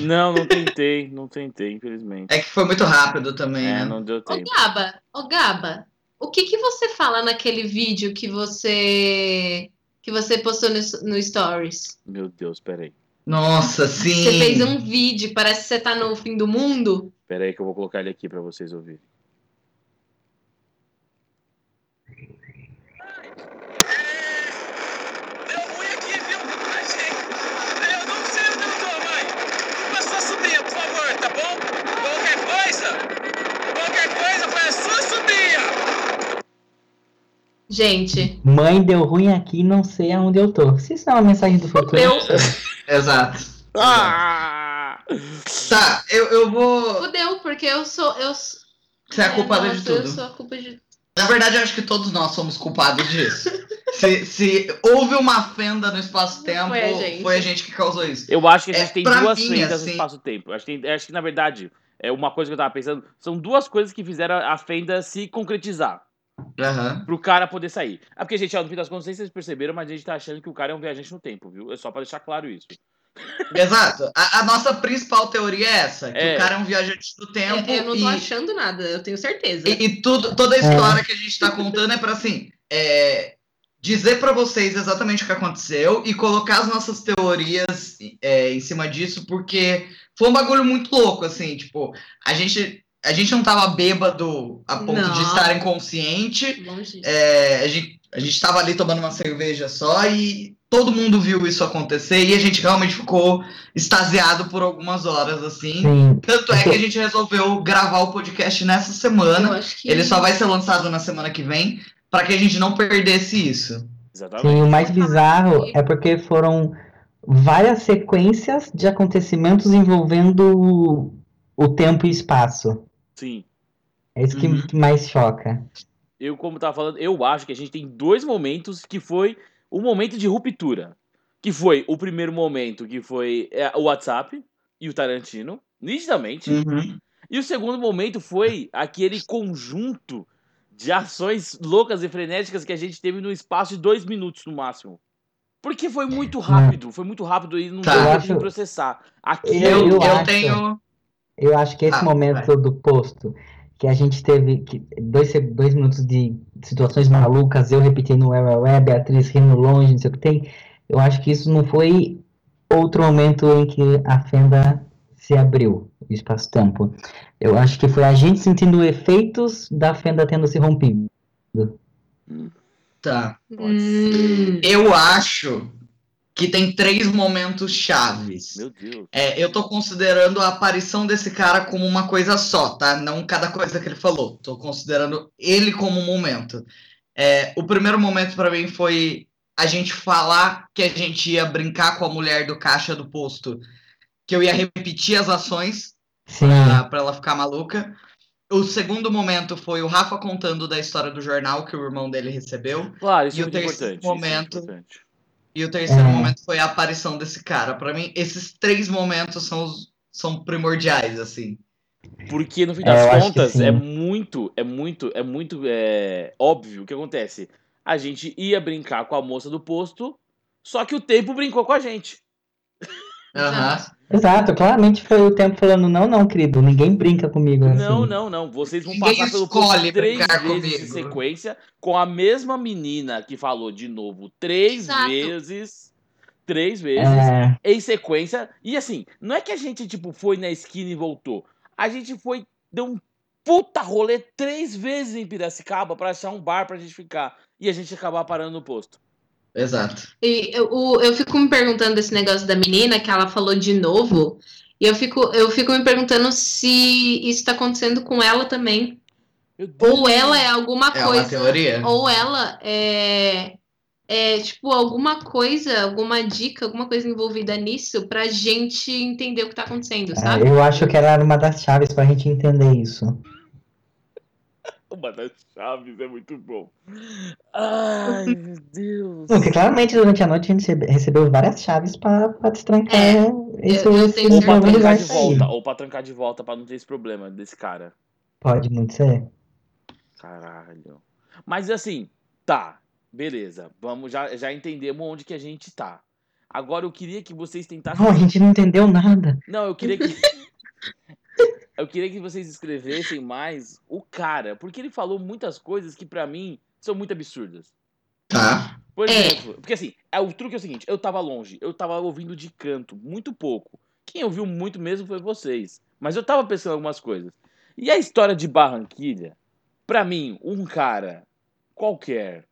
Não, não tentei. Não tentei, infelizmente. É que foi muito rápido também, É, né? não deu Ô tempo. Gaba, ô Gaba, o que que você fala naquele vídeo que você que você postou no, no Stories? Meu Deus, peraí. Nossa, sim. Você fez um vídeo, parece que você tá no fim do mundo. Peraí que eu vou colocar ele aqui pra vocês ouvirem. Deu ruim aqui, viu? Achei. Eu não sei onde eu tô, mãe. Uma sua sobrinha, por favor, tá bom? Qualquer coisa, qualquer coisa, foi a sua sobrinha. Gente, Mãe, deu ruim aqui, não sei aonde eu tô. Se isso é uma mensagem do futuro. eu Exato. Ah! Tá, eu, eu vou. fudeu, porque eu sou. Eu, Você é a é, culpada nossa, de tudo. Eu sou a culpa de. Na verdade, eu acho que todos nós somos culpados disso. se, se houve uma fenda no espaço-tempo, Foi a gente. foi a gente que causou isso. Eu acho que a É, gente tem pra duas mim, fendas assim- no espaço-tempo. Acho, que tem- acho que, na verdade, é uma coisa que eu tava pensando. São duas coisas que fizeram a fenda se concretizar. Aham. Pro cara poder sair. É porque, gente, ó, no fim das contas, não sei se vocês perceberam, mas a gente tá achando que o cara é um viajante no tempo, viu? É só pra deixar claro isso. Exato. A, a nossa principal teoria é essa: que É. o cara é um viajante do tempo. É, eu não e... tô achando nada, eu tenho certeza. E, e tudo, toda a história que a gente tá contando é pra assim. é, dizer pra vocês exatamente o que aconteceu e colocar as nossas teorias é, em cima disso, porque foi um bagulho muito louco, assim, tipo, a gente A gente não tava bêbado a ponto Não. de estar inconsciente. É, a, gente, a gente tava ali tomando uma cerveja só e todo mundo viu isso acontecer e a gente realmente ficou extasiado por algumas horas, assim. Sim. Tanto é que a gente resolveu gravar o podcast nessa semana. acho que Ele só vai ser lançado na semana que vem, para que a gente não perdesse isso. Exatamente. Sim, o mais bizarro é porque foram várias sequências de acontecimentos envolvendo o tempo e espaço. Sim. É isso que Uhum. mais choca. Eu, como tava falando, eu acho que a gente tem dois momentos que foi o momento de ruptura. Que foi o primeiro momento, que foi é, o WhatsApp e o Tarantino, nitidamente. Uhum. E o segundo momento foi aquele conjunto de ações loucas e frenéticas que a gente teve no espaço de dois minutos no máximo. Porque foi muito rápido, foi muito rápido e não Tá. deu Eu tempo de processar. Aqui Eu, Eu eu, tenho. Eu acho que esse Ah, momento do posto, que a gente teve que, dois, dois minutos de situações malucas, eu repetindo o ué, Beatriz rindo longe, não sei o que tem, eu acho que isso não foi outro momento em que a fenda se abriu, o espaço-tempo. Eu acho que foi a gente sentindo efeitos da fenda tendo se rompido. Tá. Hum, Eu acho que tem três momentos chaves. Meu Deus. É, eu tô considerando a aparição desse cara como uma coisa só, tá? Não cada coisa que ele falou. Tô considerando ele como um momento. É, o primeiro momento pra mim foi a gente falar que a gente ia brincar com a mulher do caixa do posto, que eu ia repetir as ações pra ela ficar maluca. O segundo momento foi o Rafa contando da história do jornal que o irmão dele recebeu. Claro, isso E é o muito terceiro importante. isso é momento- importante. E o terceiro É. momento foi a aparição desse cara. Pra mim, esses três momentos são, os- são primordiais, assim. Porque no fim É, das que contas é muito, é muito, é muito é, óbvio o que acontece. A gente ia brincar com a moça do posto, só que o tempo brincou com a gente. Aham. Exato, claramente foi o tempo falando, não, não, querido, ninguém brinca comigo assim. Não, não, não. Vocês vão Ninguém passar pelo escolhe posto três vezes em comigo. sequência com a mesma menina que falou de novo três Exato. vezes. Três vezes. É, em sequência. E assim, não é que a gente, tipo, foi na esquina e voltou. A gente foi, deu um puta rolê três vezes em Piracicaba pra achar um bar pra gente ficar. E a gente acabar parando no posto. Exato. E eu, eu fico me perguntando esse negócio da menina que ela falou de novo. E eu fico, eu fico me perguntando se isso tá acontecendo com ela também. Ou ela é alguma É coisa. uma teoria. Ou ela é, é, tipo, alguma coisa, alguma dica, alguma coisa envolvida nisso pra gente entender o que tá acontecendo, sabe? eu acho que ela era uma das chaves pra gente entender isso. Uma das chaves é muito bom. Ai, meu Deus. Porque claramente durante a noite a gente recebe- recebeu várias chaves pra, pra destrancar É, esse, eu esse tenho Ou pra trancar de sair. volta. Ou pra trancar de volta pra não ter esse problema desse cara. Pode muito ser. Caralho. Mas assim, tá. Beleza. Vamos, já, já entendemos onde que a gente tá. Agora eu queria que vocês tentassem. Não, a gente não entendeu nada. Não, eu queria que. eu queria que vocês escrevessem mais o cara, porque ele falou muitas coisas que pra mim são muito absurdas. Tá. Por É. exemplo, porque assim, é, o truque é o seguinte, eu tava longe, eu tava ouvindo de canto, muito pouco. Quem ouviu muito mesmo foi vocês. Mas eu tava pensando em algumas coisas. E a história de Barranquilha, pra mim, um cara qualquer,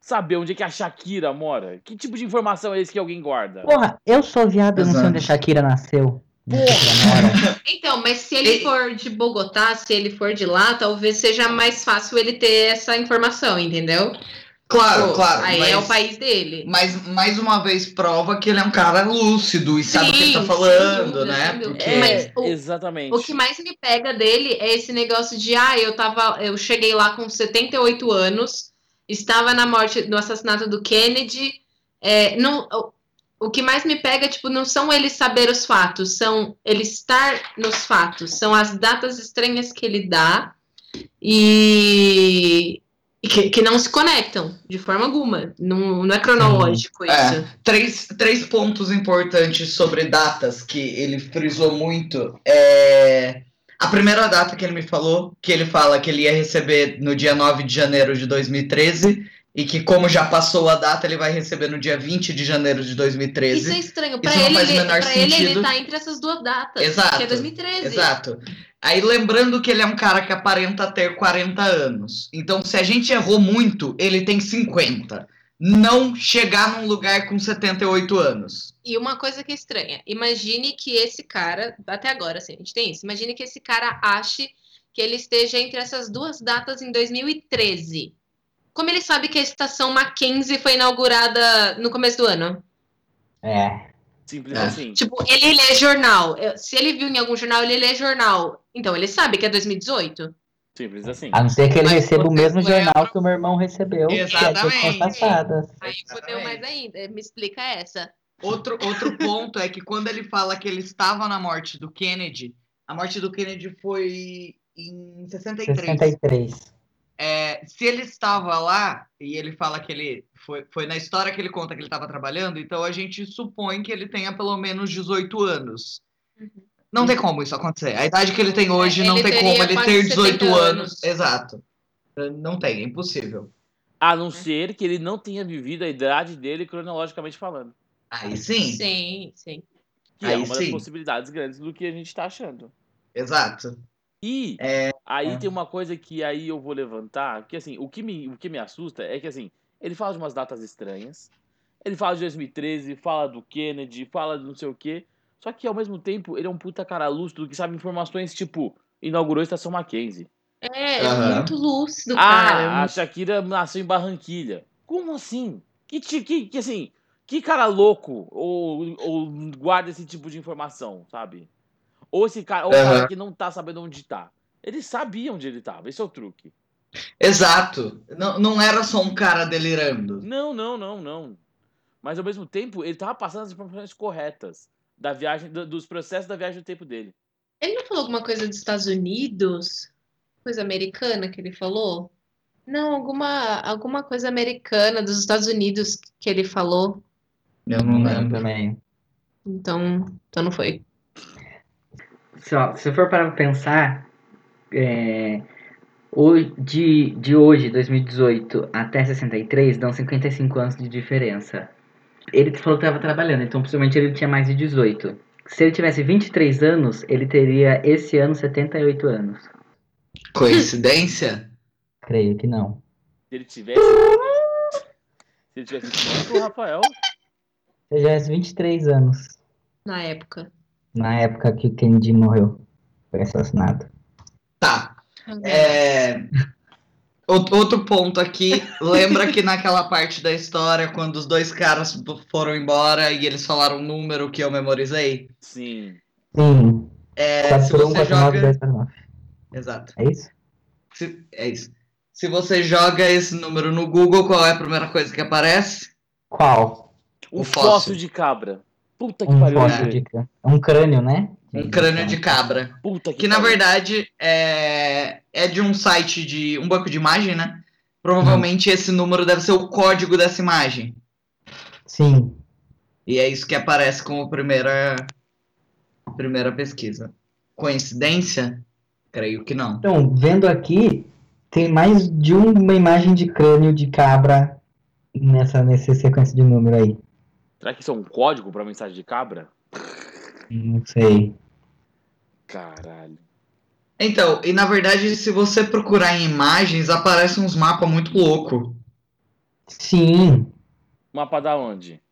saber onde é que a Shakira mora, que tipo de informação é esse que alguém guarda? Porra, eu sou viado, eu não sei onde a Shakira nasceu. Porra. Então, mas se ele E- for de Bogotá, se ele for de lá, talvez seja mais fácil ele ter essa informação, entendeu? Claro, Pô, claro. Aí mas, é o país dele. mas mais uma vez prova que ele é um cara lúcido e sabe o que ele tá falando, dúvida, né? Porque. É, Mas o- exatamente. O que mais me pega dele é esse negócio de, ah, eu tava, eu cheguei lá com 78 anos, estava na morte, no assassinato do Kennedy. É, não, o, que mais me pega, tipo, não são eles saber os fatos, são ele estar nos fatos, são as datas estranhas que ele dá e, e que, que não se conectam de forma alguma. Não, não é cronológico É. isso. Três, três pontos importantes sobre datas que ele frisou muito. É... A primeira data que ele me falou, que ele fala que ele ia receber no dia 9 de janeiro de 2013, e que como já passou a data, ele vai receber no dia 20 de janeiro de 2013. Isso é estranho. Não ele, ele, pra ele, ele tá entre essas duas datas. Exato, Que é 2013. Exato. Aí lembrando que ele é um cara que aparenta ter 40 anos. Então, se a gente errou muito, ele tem 50. Não chegar num lugar com 78 anos. E uma coisa que é estranha. Imagine que esse cara, até agora, assim, a gente tem isso. Imagine que esse cara ache que ele esteja entre essas duas datas em 2013. Como ele sabe que a estação Mackenzie foi inaugurada no começo do ano? É. Simples É. assim. Tipo, ele lê jornal. Se ele viu em algum jornal, ele lê jornal. Então, ele sabe que é 2018? Simples assim. A não ser que ele Mas receba o mesmo lembra- jornal que o meu irmão recebeu, que é Exatamente. passadas. Aí fodeu mais ainda. Me explica essa. Outro, outro ponto é que quando ele fala que ele estava na morte do Kennedy, a morte do Kennedy foi em 63. 63. É, se ele estava lá, e ele fala que ele foi, foi na história que ele conta que ele estava trabalhando, então a gente supõe que ele tenha pelo menos 18 anos. Não tem como isso acontecer. A idade que ele tem hoje É, não ele tem teria como ele ter 18 70 anos. anos. Exato. Não tem, é impossível. A não ser que ele não tenha vivido a idade dele cronologicamente falando. Aí sim, Sim, sim. Que é Aí uma das sim. possibilidades grandes do que a gente tá achando. exato. E É. aí tem uma coisa que aí eu vou levantar, que assim, o que, me, o que me assusta é que assim, ele fala de umas datas estranhas, ele fala de 2013, fala do Kennedy, fala de não sei o quê, só que ao mesmo tempo ele é um puta cara lúcido que sabe informações tipo, inaugurou a estação Mackenzie. É, é Aham. muito lúcido, Ah, cara. a Shakira nasceu em Barranquilha. Como assim? Que, que, que assim, que cara louco ou, ou guarda esse tipo de informação, sabe? Ou esse cara, ou o cara que não tá sabendo onde tá. Ele sabia onde ele tava, esse é o truque. Exato. Não, não era só um cara delirando. Não, não, não, não. Mas ao mesmo tempo, ele tava passando as informações corretas da viagem, do- dos processos da viagem do tempo dele. Ele não falou alguma coisa dos Estados Unidos? Coisa americana que ele falou? Não, alguma, alguma coisa americana dos Estados Unidos que ele falou. Eu não lembro. também. Então, então não foi. Se, ó, se for para pensar, é, de, de hoje, 2018, até 63, dão 55 anos de diferença. Ele falou que estava trabalhando, então possivelmente ele tinha mais de 18. Se ele tivesse 23 anos, ele teria esse ano 78 anos. Coincidência? Creio que não. Se ele tivesse. se ele tivesse quanto, Rafael? Se ele tivesse 23 anos, Na época. Na época que o Kennedy morreu, foi assassinado. Tá. É, out- Outro ponto aqui, lembra que naquela parte da história, quando os dois caras foram embora e eles falaram um número que eu memorizei? Sim. Sim, É, se 41, você 49, joga. 249. Exato. É isso? Se- É isso. Se você joga esse número no Google, qual é a primeira coisa que aparece? Qual? O, O fóssil. fóssil. de cabra. Puta que Um pariu. né? ca- Um crânio, né? Um crânio de cabra. Puta que, Que na verdade é, é de um site de um banco de imagem, né? Provavelmente esse número deve ser o código dessa imagem. Sim. E é isso que aparece como primeira primeira pesquisa. Coincidência? Creio que não. Então, vendo aqui, tem mais de uma imagem de crânio de cabra nessa, nessa sequência de número aí. Será que isso é um código pra mensagem de cabra? Não sei. Caralho. Então, e na verdade, se você procurar em imagens, aparecem uns mapas muito loucos. Sim. Mapa da onde?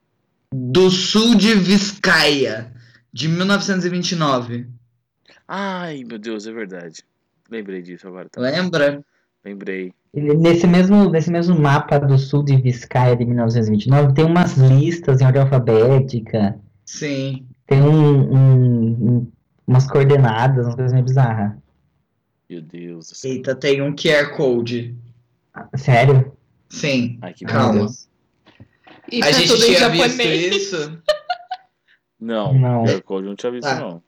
Do sul de Vizcaya, de 1929. Ai, meu Deus, é verdade. Lembrei disso agora. Tá? Lembra? Lembrei. Nesse mesmo, nesse mesmo mapa do sul de Vizcaya de 1929, tem umas listas em ordem alfabética, Sim. tem um, um- um- umas coordenadas, umas coisas meio bizarras. Meu Deus do céu. Eita, tem um QR Code. Sério? Sim. Ai, que Calma. E A tá gente tinha visto japonês. isso. Não, Não. QR Code eu não tinha visto, Tá. não.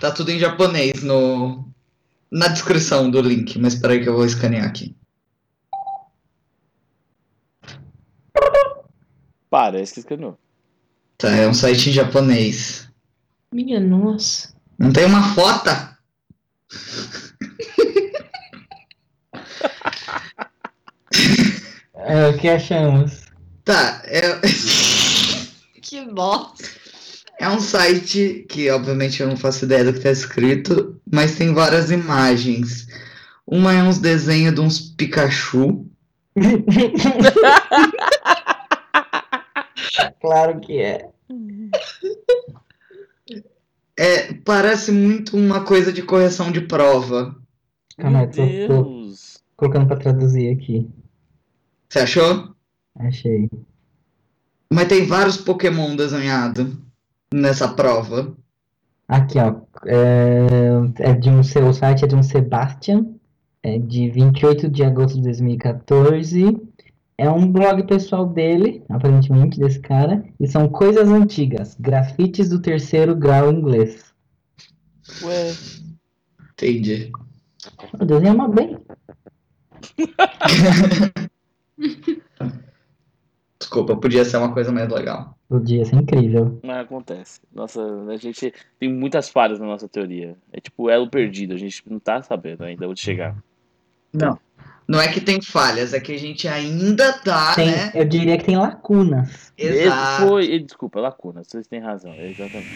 Tá tudo em japonês no na descrição do link, mas peraí que eu vou escanear aqui. Parece que escaneou. Tá, é um site em japonês. Minha nossa. Não tem uma foto? É, o que achamos? Tá, é... Que bosta. É um site que, obviamente, eu não faço ideia do que tá escrito, mas tem várias imagens. Uma é uns desenhos de uns Pikachu. Claro que é. É, parece muito uma coisa de correção de prova. Calma aí, Meu tô, tô Deus. colocando pra traduzir aqui. Você achou? Achei. Mas tem vários Pokémon desenhados nessa prova. Aqui, ó. É, é de um seu o site é de um Sebastian, é de 28 de agosto de 2014. É um blog pessoal dele, aparentemente, desse cara. E são coisas antigas, grafites do terceiro grau inglês. Ué. Entendi. Meu Deus, ama bem. Desculpa, podia ser uma coisa mais legal. Podia ser incrível. Mas acontece. Nossa, a gente tem muitas falhas na nossa teoria. É tipo elo perdido, a gente não tá sabendo ainda onde chegar. Não. Não é que tem falhas, é que a gente ainda tá, Tem, né? eu diria que tem lacunas. Exato. Foi, desculpa, lacuna, vocês têm razão, é exatamente.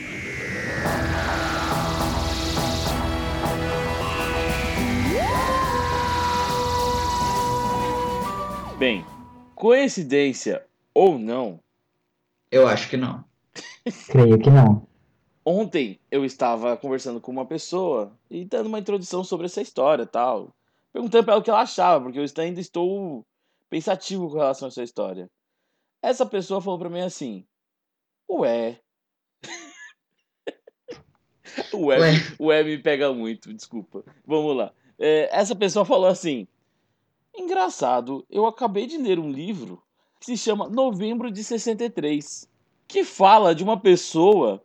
Bem, coincidência ou não, Eu acho que não. Creio que não. ontem eu estava conversando com uma pessoa e dando uma introdução sobre essa história e tal. Perguntando para ela o que ela achava, porque eu ainda estou pensativo com relação a essa história. Essa pessoa falou para mim assim: Ué. Ué, Ué. ué me pega muito, desculpa. Vamos lá. É, essa pessoa falou assim: Engraçado, eu acabei de ler um livro que se chama Novembro de 63, que fala de uma pessoa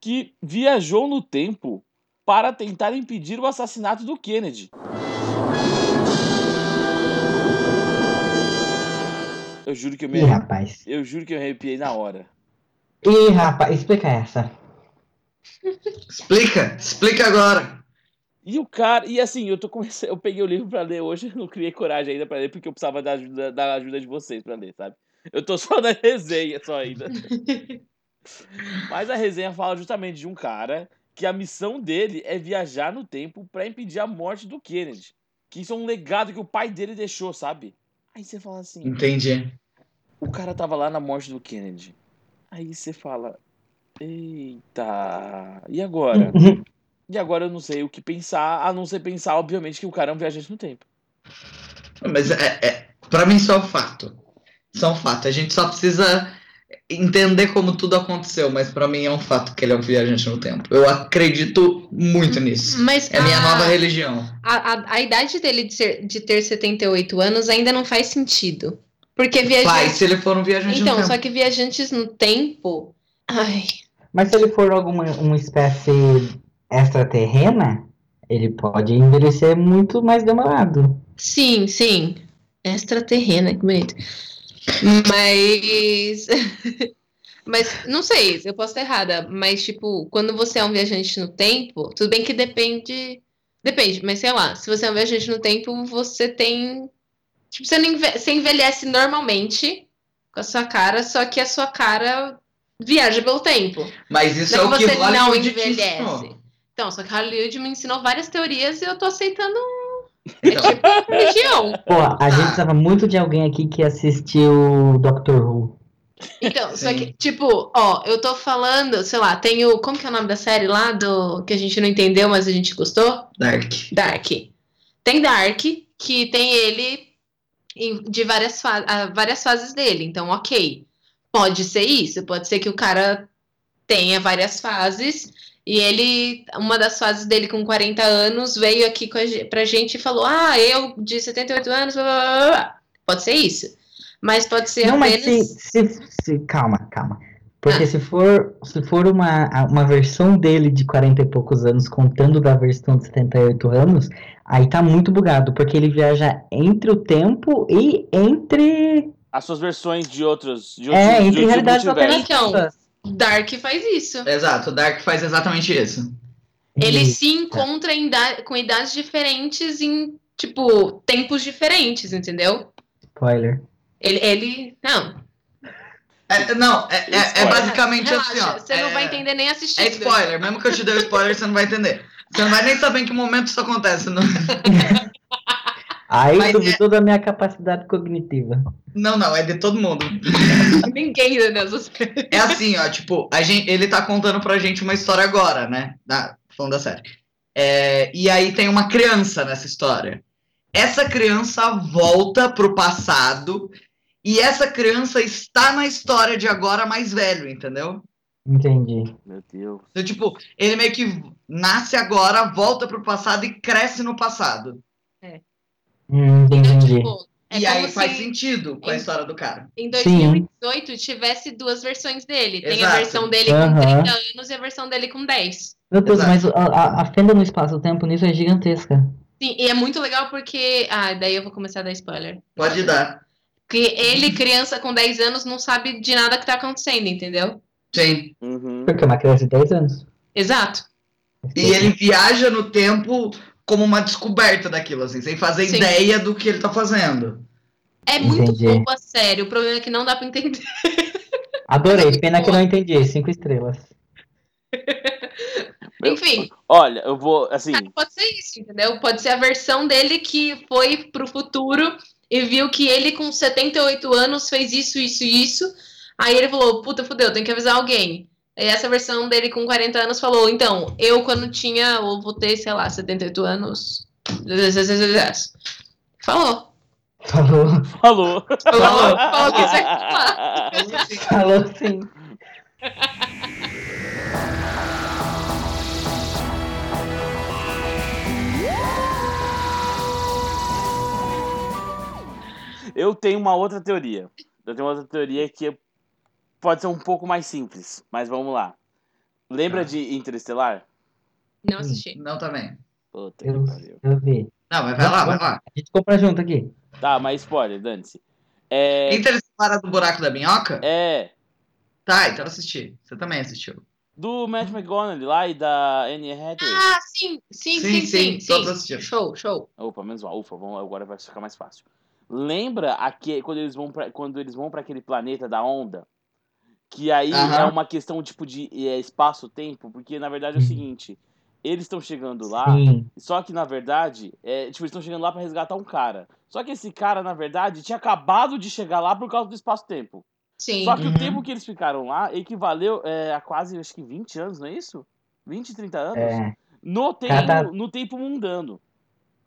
que viajou no tempo para tentar impedir o assassinato do Kennedy. Eu juro que eu me Ih, rapaz. eu juro que eu me arrepiei na hora. Ih, rapaz, explica essa. Explica, explica agora. E o cara, e assim, eu tô começando, eu peguei o livro pra ler hoje, não criei coragem ainda pra ler porque eu precisava da ajuda, da ajuda de vocês pra ler, sabe? Eu tô só na resenha só ainda. Mas a resenha fala justamente de um cara que a missão dele é viajar no tempo pra impedir a morte do Kennedy. Que isso é um legado que o pai dele deixou, sabe? Aí você fala assim, Entendi. o cara tava lá na morte do Kennedy. Aí você fala, eita, e agora? E agora eu não sei o que pensar, a não ser pensar, obviamente, que o cara é um viajante no tempo. Mas é, é, pra mim só é um fato. Só um fato. A gente só precisa entender como tudo aconteceu, mas pra mim é um fato que ele é um viajante no tempo. Eu acredito muito nisso. Mas É a minha a- nova religião. A, a, a idade dele de, ser- de ter 78 anos ainda não faz sentido. Porque viajantes. Faz se ele for um viajante Então, no só tempo. que viajantes no tempo. Ai. Mas se ele for alguma uma espécie extraterrena, ele pode envelhecer muito mais demorado. Sim, sim. Extraterrena, que bonito. Mas. Mas, não sei, eu posso estar errada, mas, tipo, quando você é um viajante no tempo, tudo bem que depende. Depende, mas sei lá, se você é um viajante no tempo, você tem. Tipo, você, não enve- você envelhece normalmente com a sua cara, só que a sua cara viaja pelo tempo. Mas isso Não é o que você não envelhece. Então, só que Hollywood me ensinou várias teorias e eu tô aceitando. É Então, tipo religião. Pô, a gente precisava muito de alguém aqui que assistiu Doctor Who. Então, só Sim. que, tipo, ó, eu tô falando, sei lá, tem o. Como que é o nome da série lá do que a gente não entendeu, mas a gente gostou? Dark. Dark. Tem Dark, que tem ele em- de várias, fa ah, várias fases dele. Então, ok. Pode ser isso, pode ser que o cara tenha várias fases e ele, uma das fases dele com 40 anos, veio aqui com a, pra gente e falou: Ah, eu de 78 anos, blá, blá, blá, blá." Pode ser isso. Mas pode ser Não, mas apenas. se, se, se- Calma, calma. Porque Ah. se for, se for uma, uma versão dele de 40 e poucos anos contando da versão de 78 anos, aí tá muito bugado, porque ele viaja entre o tempo e entre. As suas versões de outros. De outros É, de entre outros realidades alternativas. Dark faz isso. Exato, o Dark faz exatamente isso. Ele se encontra com idades diferentes em, tipo, tempos diferentes, entendeu? Spoiler. Ele, ele. Não. É, não, é, é- é basicamente Relaxa, assim, ó. você não é- vai entender nem assistindo. É spoiler, mesmo que eu te dê o spoiler, você não vai entender. Você não vai nem saber em que momento isso acontece. Não, Aí Mas duvidou da minha capacidade cognitiva. não, não, é de todo mundo. Ninguém entendeu essas. É assim, ó, tipo, a gente, ele tá contando pra gente uma história agora, né? Da, falando da série. É, e aí tem uma criança nessa história. Essa criança volta pro passado e essa criança está na história de agora mais velho, entendeu? Entendi. Meu Deus. Então, tipo, ele meio que nasce agora, volta pro passado e cresce no passado. Hum, Então, entendi. tipo, é e aí faz se sentido com a em- história do cara. em Sim. 2018 tivesse duas versões dele. Tem a Exato. versão dele com Aham. 30 anos e a versão dele com 10. Meu Deus, Exato. mas a, a- a fenda no espaço-tempo nisso é gigantesca. Sim, e é muito legal porque. Ah, daí eu vou começar a dar spoiler. Pode dar. Porque ele, criança com 10 anos, não sabe de nada que tá acontecendo, entendeu? Sim. Uhum. Porque é uma criança de 10 anos. Exato. E ele viaja no tempo como uma descoberta daquilo, assim, sem fazer Sim. ideia do que ele tá fazendo. É muito Entendi. boa, sério. O problema é que não dá pra entender. Adorei, pena que eu não entendi. Cinco estrelas. Enfim, Olha, eu vou, assim, cara, pode ser isso, entendeu? Pode ser a versão dele que foi pro futuro e viu que ele com 78 anos fez isso, isso e isso. Aí ele falou, puta, fudeu, tem que avisar alguém. E essa versão dele com 40 anos falou, então, eu quando tinha, ou vou ter, sei lá, 78 anos. Falou. Falou. falou. Falou, falou que você. Falou sim. Eu tenho uma outra teoria. Eu tenho uma outra teoria que pode ser um pouco mais simples, mas vamos lá. Lembra Tá. de Interestelar? Não assisti. Não também. Puta que Eu, pariu. eu vi. Não, mas vai lá, vai lá. A gente compra junto aqui. Tá, mas spoiler, dane-se. É, Interestelar do buraco da minhoca? é Tá, então eu assisti. Você também assistiu. do Matt McGonagall lá e da Anne Hathaway. Ah, sim, sim, Sim, sim, sim. sim, todos sim. assistiram. Show, show. Opa, menos mal. Ufa, vamos, agora vai ficar mais fácil. Lembra aqui, quando eles vão pra, quando eles vão para aquele planeta da onda? Que aí Aham. é uma questão tipo de é, espaço-tempo, porque na verdade é o Hum. seguinte, eles estão chegando lá, Sim. só que na verdade, é, tipo, eles estão chegando lá para resgatar um cara. Só que esse cara, na verdade, tinha acabado de chegar lá por causa do espaço-tempo. Sim. Só que Uhum. o tempo que eles ficaram lá equivaleu é, a quase, acho que 20 anos, não é isso? 20, 30 anos? É. No, tempo, Cada- no tempo mundano.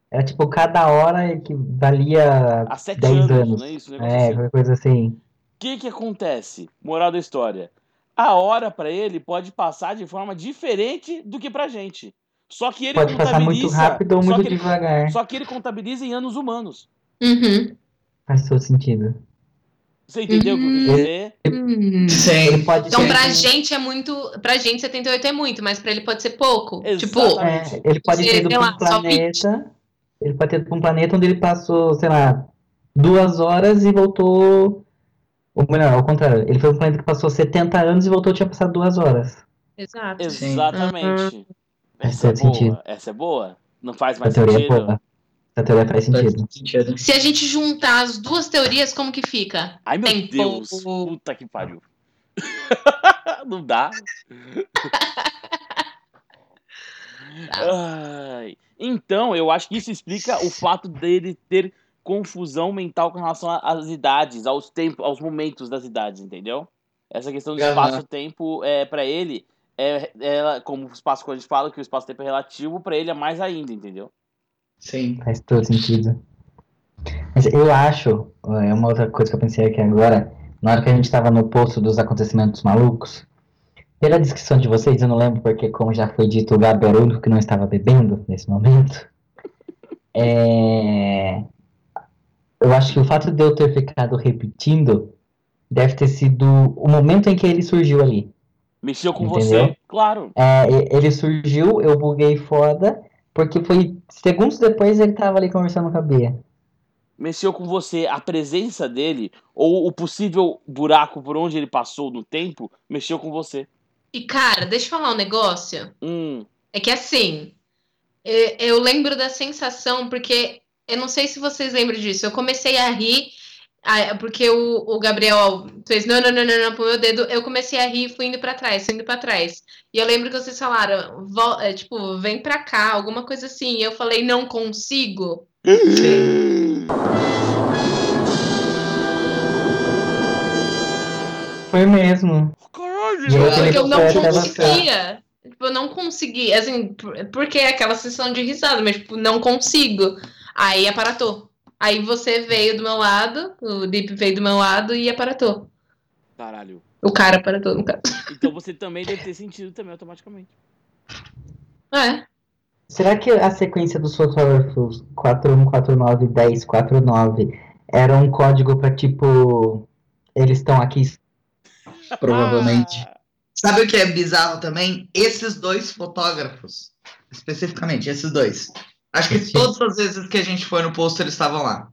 Era tipo cada hora que valia Há 7 10 anos, anos. não é isso? Um É, assim. coisa assim. O que que acontece? Moral da história. A hora pra ele pode passar de forma diferente do que pra gente. Só que ele Pode passar muito contabiliza- rápido ou só muito que ele- devagar. Só que ele contabiliza em anos humanos. Uhum. Faz todo sentido. Você entendeu o que eu quis Hum. dizer? Hum. Sim. Ele pode Então, ser pra gente é muito. Pra gente, 78 é muito, mas pra ele pode ser pouco. Tipo, Exatamente. É, ele pode ter ido pra um planeta. Ele pode ter ido pra um planeta onde ele passou, sei lá, duas horas e voltou. Ou melhor, ao contrário, ele foi um planeta que passou 70 anos e voltou tinha passado duas horas. exato. Sim. Exatamente. Faz Essa é todo boa. sentido. Essa é boa? Não faz Essa mais teoria é sentido? boa. Essa teoria faz sentido. Se a gente juntar as duas teorias, como que fica? Ai, meu Tempo. Deus. Puta que pariu. Não dá. Ai. Então, eu acho que isso explica o fato dele ter confusão mental com relação às idades, aos tempos, aos momentos das idades, entendeu? Essa questão do Aham. espaço-tempo é para ele é, é como o espaço quando a gente fala que o espaço-tempo é relativo, para ele é mais ainda, entendeu? Sim. Faz todo sentido. Mas eu acho, é uma outra coisa que eu pensei aqui agora, na hora que a gente tava no posto dos acontecimentos malucos, pela descrição de vocês, eu não lembro porque, como já foi dito, o Gabi era o único que não estava bebendo nesse momento. É... Eu acho que o fato de eu ter ficado repetindo deve ter sido o momento em que ele surgiu ali. Mexeu com Entendeu? você, claro. É, ele surgiu, eu buguei foda, porque foi segundos depois ele tava ali conversando com a Bia. Mexeu com você a presença dele ou o possível buraco por onde ele passou no tempo, mexeu com você. E, cara, deixa eu falar um negócio. Hum, É que assim, eu lembro da sensação, porque eu não sei se vocês lembram disso. Eu comecei a rir, porque o, o Gabriel fez não, não, não, não, não pro meu dedo, eu comecei a rir e fui indo pra trás, fui indo pra trás. E eu lembro que vocês falaram, "Vol- é, tipo, vem pra cá, alguma coisa assim. E eu falei, não consigo. Foi mesmo. Caralho! E Porque aquele eu não conseguia. Tipo, eu não conseguia. Assim, por- porque é aquela sessão de risada, mas, tipo, não consigo. Aí aparatou. Aí você veio do meu lado, o Deep veio do meu lado e aparatou. Caralho. O cara aparatou, no caso. Então você também deve ter sentido também automaticamente. É. Será que a sequência dos fotógrafos 4149 1049 era um código pra tipo. Eles estão aqui. Provavelmente. Ah, Sabe o que é bizarro também? Esses dois fotógrafos. Especificamente, esses dois. Acho que Sim. todas as vezes que a gente foi no posto, eles estavam lá.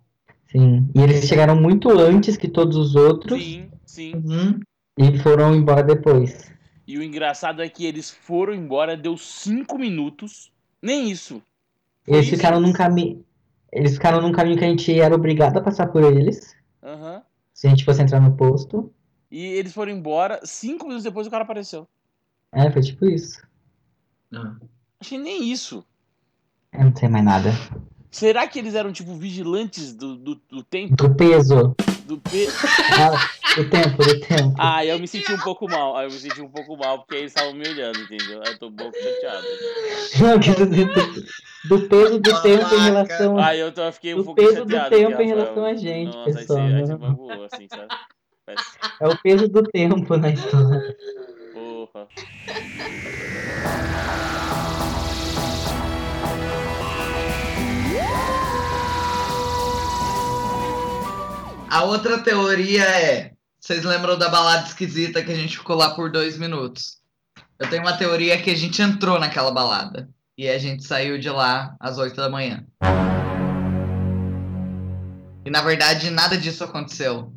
Sim. E eles chegaram muito antes que todos os outros sim, sim. Uhum. e foram embora depois. E o engraçado é que eles foram embora, deu cinco minutos. Nem isso. Foi Eles isso? ficaram num caminho. Eles ficaram num caminho que a gente era obrigado a passar por eles. Aham. Se a gente fosse entrar no posto. E eles foram embora, cinco minutos depois o cara apareceu. É, foi tipo isso. Achei nem isso. Eu não sei mais nada. Será que eles eram tipo vigilantes do, do, do tempo? Do peso. Do pe... Ah, do tempo, do tempo. Ah, eu me senti um pouco mal. Aí eu me senti um pouco mal porque eles estavam me olhando, entendeu? Aí eu tô um pouco chateado. Não, quer dizer, do, do peso do tempo em relação. Aí eu, tô, eu fiquei um Do pouco peso do chateado. tempo aqui, em relação a gente, Nossa, pessoal, aí né? você assim, sabe? Parece- É o peso do tempo na história. Porra. A outra teoria é. Vocês lembram da balada esquisita que a gente ficou lá por dois minutos? Eu tenho uma teoria que a gente entrou naquela balada. E a gente saiu de lá às oito da manhã. E na verdade nada disso aconteceu.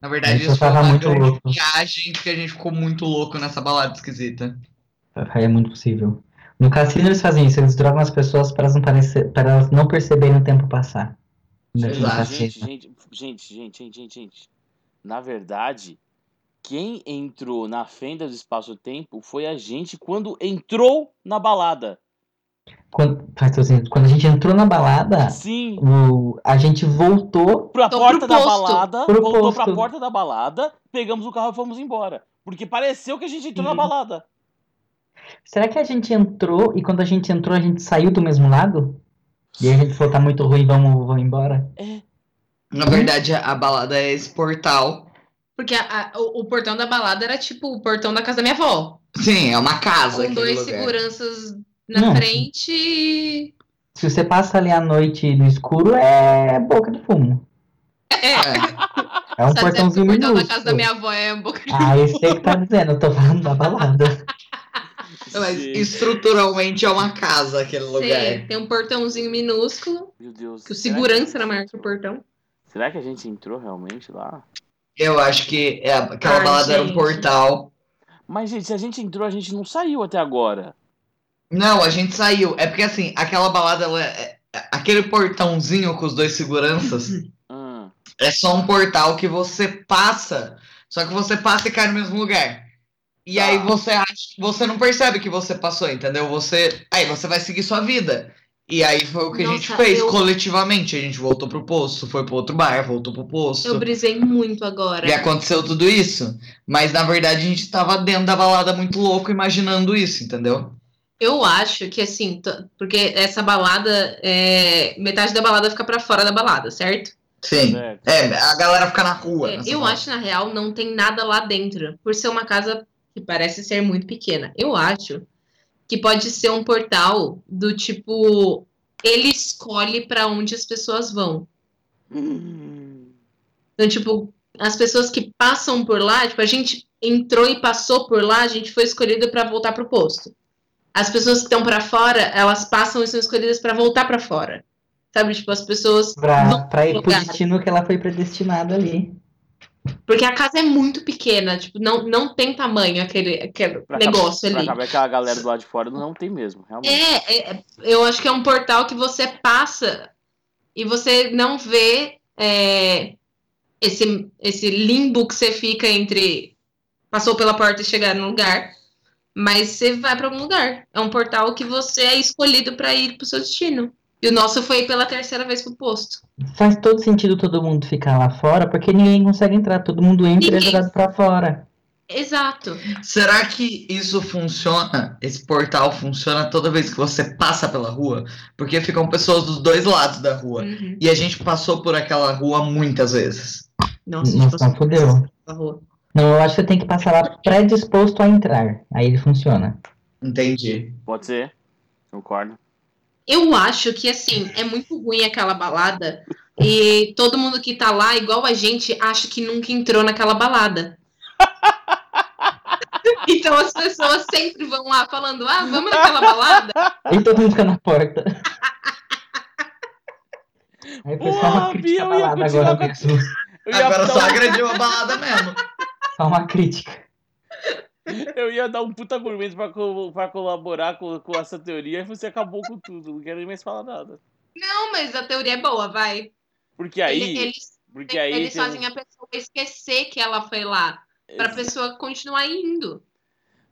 Na verdade, Isso foi uma muito grande louco. viagem que a gente ficou muito louco nessa balada esquisita. É muito possível. No cassino eles fazem isso, eles drogam as pessoas para elas não, parecer, para elas não perceberem o tempo passar. Cassino. Gente, gente, gente, gente, gente, gente, gente. Na verdade, quem entrou na fenda do espaço-tempo foi a gente quando entrou na balada. Quando, faz todo sentido. Quando a gente entrou na balada, Sim. o, a gente voltou. Pra Tô porta pro da posto. balada, Pro voltou pra posto. porta da balada, pegamos o carro e fomos embora. Porque pareceu que a gente entrou na Sim. balada. Será que a gente entrou e quando a gente entrou a gente saiu do mesmo lado? E aí a gente falou, tá muito ruim, vamos, vamos embora? Na verdade, a balada é esse portal. Porque a- a- o, o portão da balada era tipo o portão da casa da minha avó. Sim, é uma casa. Com dois lugar. seguranças na Não. frente e. Se você passa ali à noite no escuro, é boca de fumo. É, É. É um tá dizendo que portãozinho o portão da casa da minha avó é um boca de Ah, isso aí que tá dizendo, eu tô falando da balada. Mas Sim. estruturalmente é uma casa aquele Sim, lugar. tem um portãozinho minúsculo, Meu Deus. que o segurança que- era maior que o portão. Será que a gente entrou realmente lá? Eu acho que é, aquela Ai, balada era um gente. portal. Mas, gente, se a gente entrou, a gente não saiu até agora. Não, a gente saiu. É porque assim, aquela balada, ela é- é- aquele portãozinho com os dois seguranças, Hum. é só um portal que você passa. Só que você passa e cai no mesmo lugar. E Tá. aí você acha, você não percebe que você passou, entendeu? Você, aí você vai seguir sua vida. E aí foi o que a gente Nossa, fez eu- coletivamente. A gente voltou pro posto, foi pro outro bar, voltou pro posto. Eu brisei muito agora. E aconteceu tudo isso. Mas na verdade a gente tava dentro da balada muito louco imaginando isso, entendeu? Eu acho que assim, porque essa balada, é, metade da balada fica pra fora da balada, certo? Sim. É, a galera fica na rua. É, eu balada. acho, na real, não tem nada lá dentro. Por ser uma casa que parece ser muito pequena. Eu acho que pode ser um portal do tipo. Ele escolhe pra onde as pessoas vão. Hum. Então, tipo, as pessoas que passam por lá, tipo, a gente entrou e passou por lá, a gente foi escolhida pra voltar pro posto. As pessoas que estão pra fora, elas passam e são escolhidas pra voltar pra fora. Sabe, tipo, as pessoas Pra, pra ir pro destino que ela foi predestinada ali. Porque a casa é muito pequena, tipo, não, não tem tamanho aquele, aquele Pra negócio acabar, ali. Pra acabar que a galera do lado de fora não tem mesmo, realmente. É, é, é, eu acho que é um portal que você passa e você não vê é, esse, esse limbo que você fica entre passou pela porta e chegar no lugar, mas você vai para algum lugar. É um portal que você é escolhido para ir pro seu destino. E o nosso foi pela terceira vez pro posto. Faz todo sentido todo mundo ficar lá fora, porque ninguém consegue entrar. Todo mundo entra e é jogado pra fora. Exato. Será que isso funciona? Esse portal funciona toda vez que você passa pela rua? Porque ficam pessoas dos dois lados da rua. Uhum. E a gente passou por aquela rua muitas vezes. Nossa, Nossa, a rua. Não, eu acho que você tem que passar lá predisposto a entrar. Aí ele funciona. Entendi. Pode ser. Concordo. Eu acho que, assim, é muito ruim aquela balada. E todo mundo que tá lá, igual a gente, acha que nunca entrou naquela balada. Então as pessoas sempre vão lá falando, ah, vamos naquela balada? E todo mundo fica na porta. Aí o pessoal uma eu ia balada agora com a-. Eu Agora só um, agrediu a balada mesmo. Só uma crítica. Eu ia dar um puta argumento pra, co- pra colaborar com, com essa teoria e você acabou com tudo. Não quero nem mais falar nada. Não, mas a teoria é boa, vai. Porque aí. Ele- eles porque aí eles tem fazem a pessoa esquecer que ela foi lá. Pra pessoa continuar indo.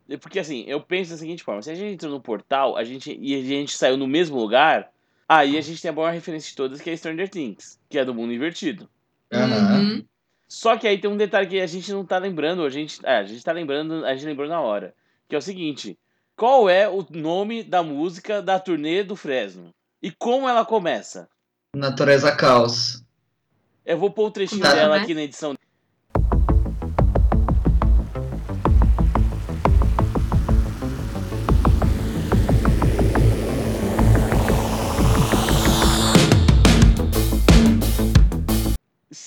É Porque assim, eu penso da seguinte forma: se a gente entrou no portal a gente, e a gente saiu no mesmo lugar, aí a gente tem a maior referência de todas, que é Stranger Things, que é do mundo invertido. Aham. Uhum. Só que aí tem um detalhe que a gente não tá lembrando, a gente, é, a gente tá lembrando, a gente lembrou na hora. Que é o seguinte: qual é o nome da música da turnê do Fresno? E como ela começa? Natureza caos. Eu vou pôr o trechinho Tá. dela aqui na edição.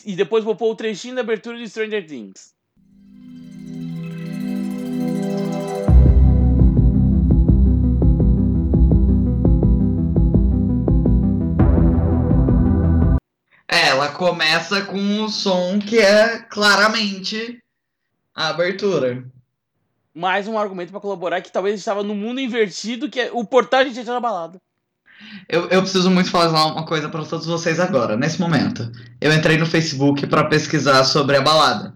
E depois vou pôr o trechinho da abertura de Stranger Things. É, ela começa com um som que é claramente a abertura. Mais um argumento pra colaborar que talvez estava no mundo invertido, que é o portal a gente na balada. Eu, eu preciso muito falar uma coisa pra todos vocês agora, nesse momento. Eu entrei no Facebook pra pesquisar sobre a balada.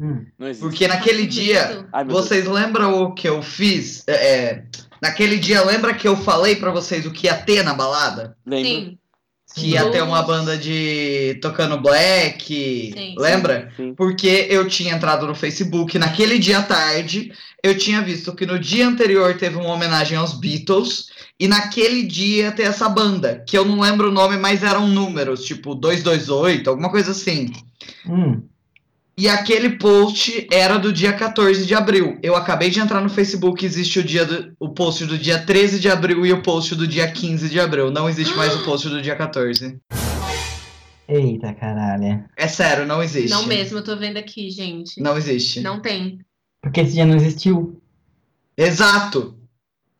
Hum. Não existe. Porque naquele dia. Ai, vocês lembram o que eu fiz? É, é, naquele dia, lembra que eu falei pra vocês o que ia ter na balada? Lembra? Sim. Que ia ter uma banda de tocando black, Sim. lembra? Sim. Porque eu tinha entrado no Facebook naquele dia à tarde, eu tinha visto que no dia anterior teve uma homenagem aos Beatles, e naquele dia ia ter essa banda, que eu não lembro o nome, mas eram números, tipo 228, alguma coisa assim. Hum. E aquele post era do dia 14 de abril. Eu acabei de entrar no Facebook, existe o dia do, o post do dia 13 de abril e o post do dia 15 de abril. Não existe mais o post do dia 14. Eita caralho. É sério, não existe. Não mesmo, eu tô vendo aqui, gente. Não existe. Não tem. Porque esse dia não existiu. Exato.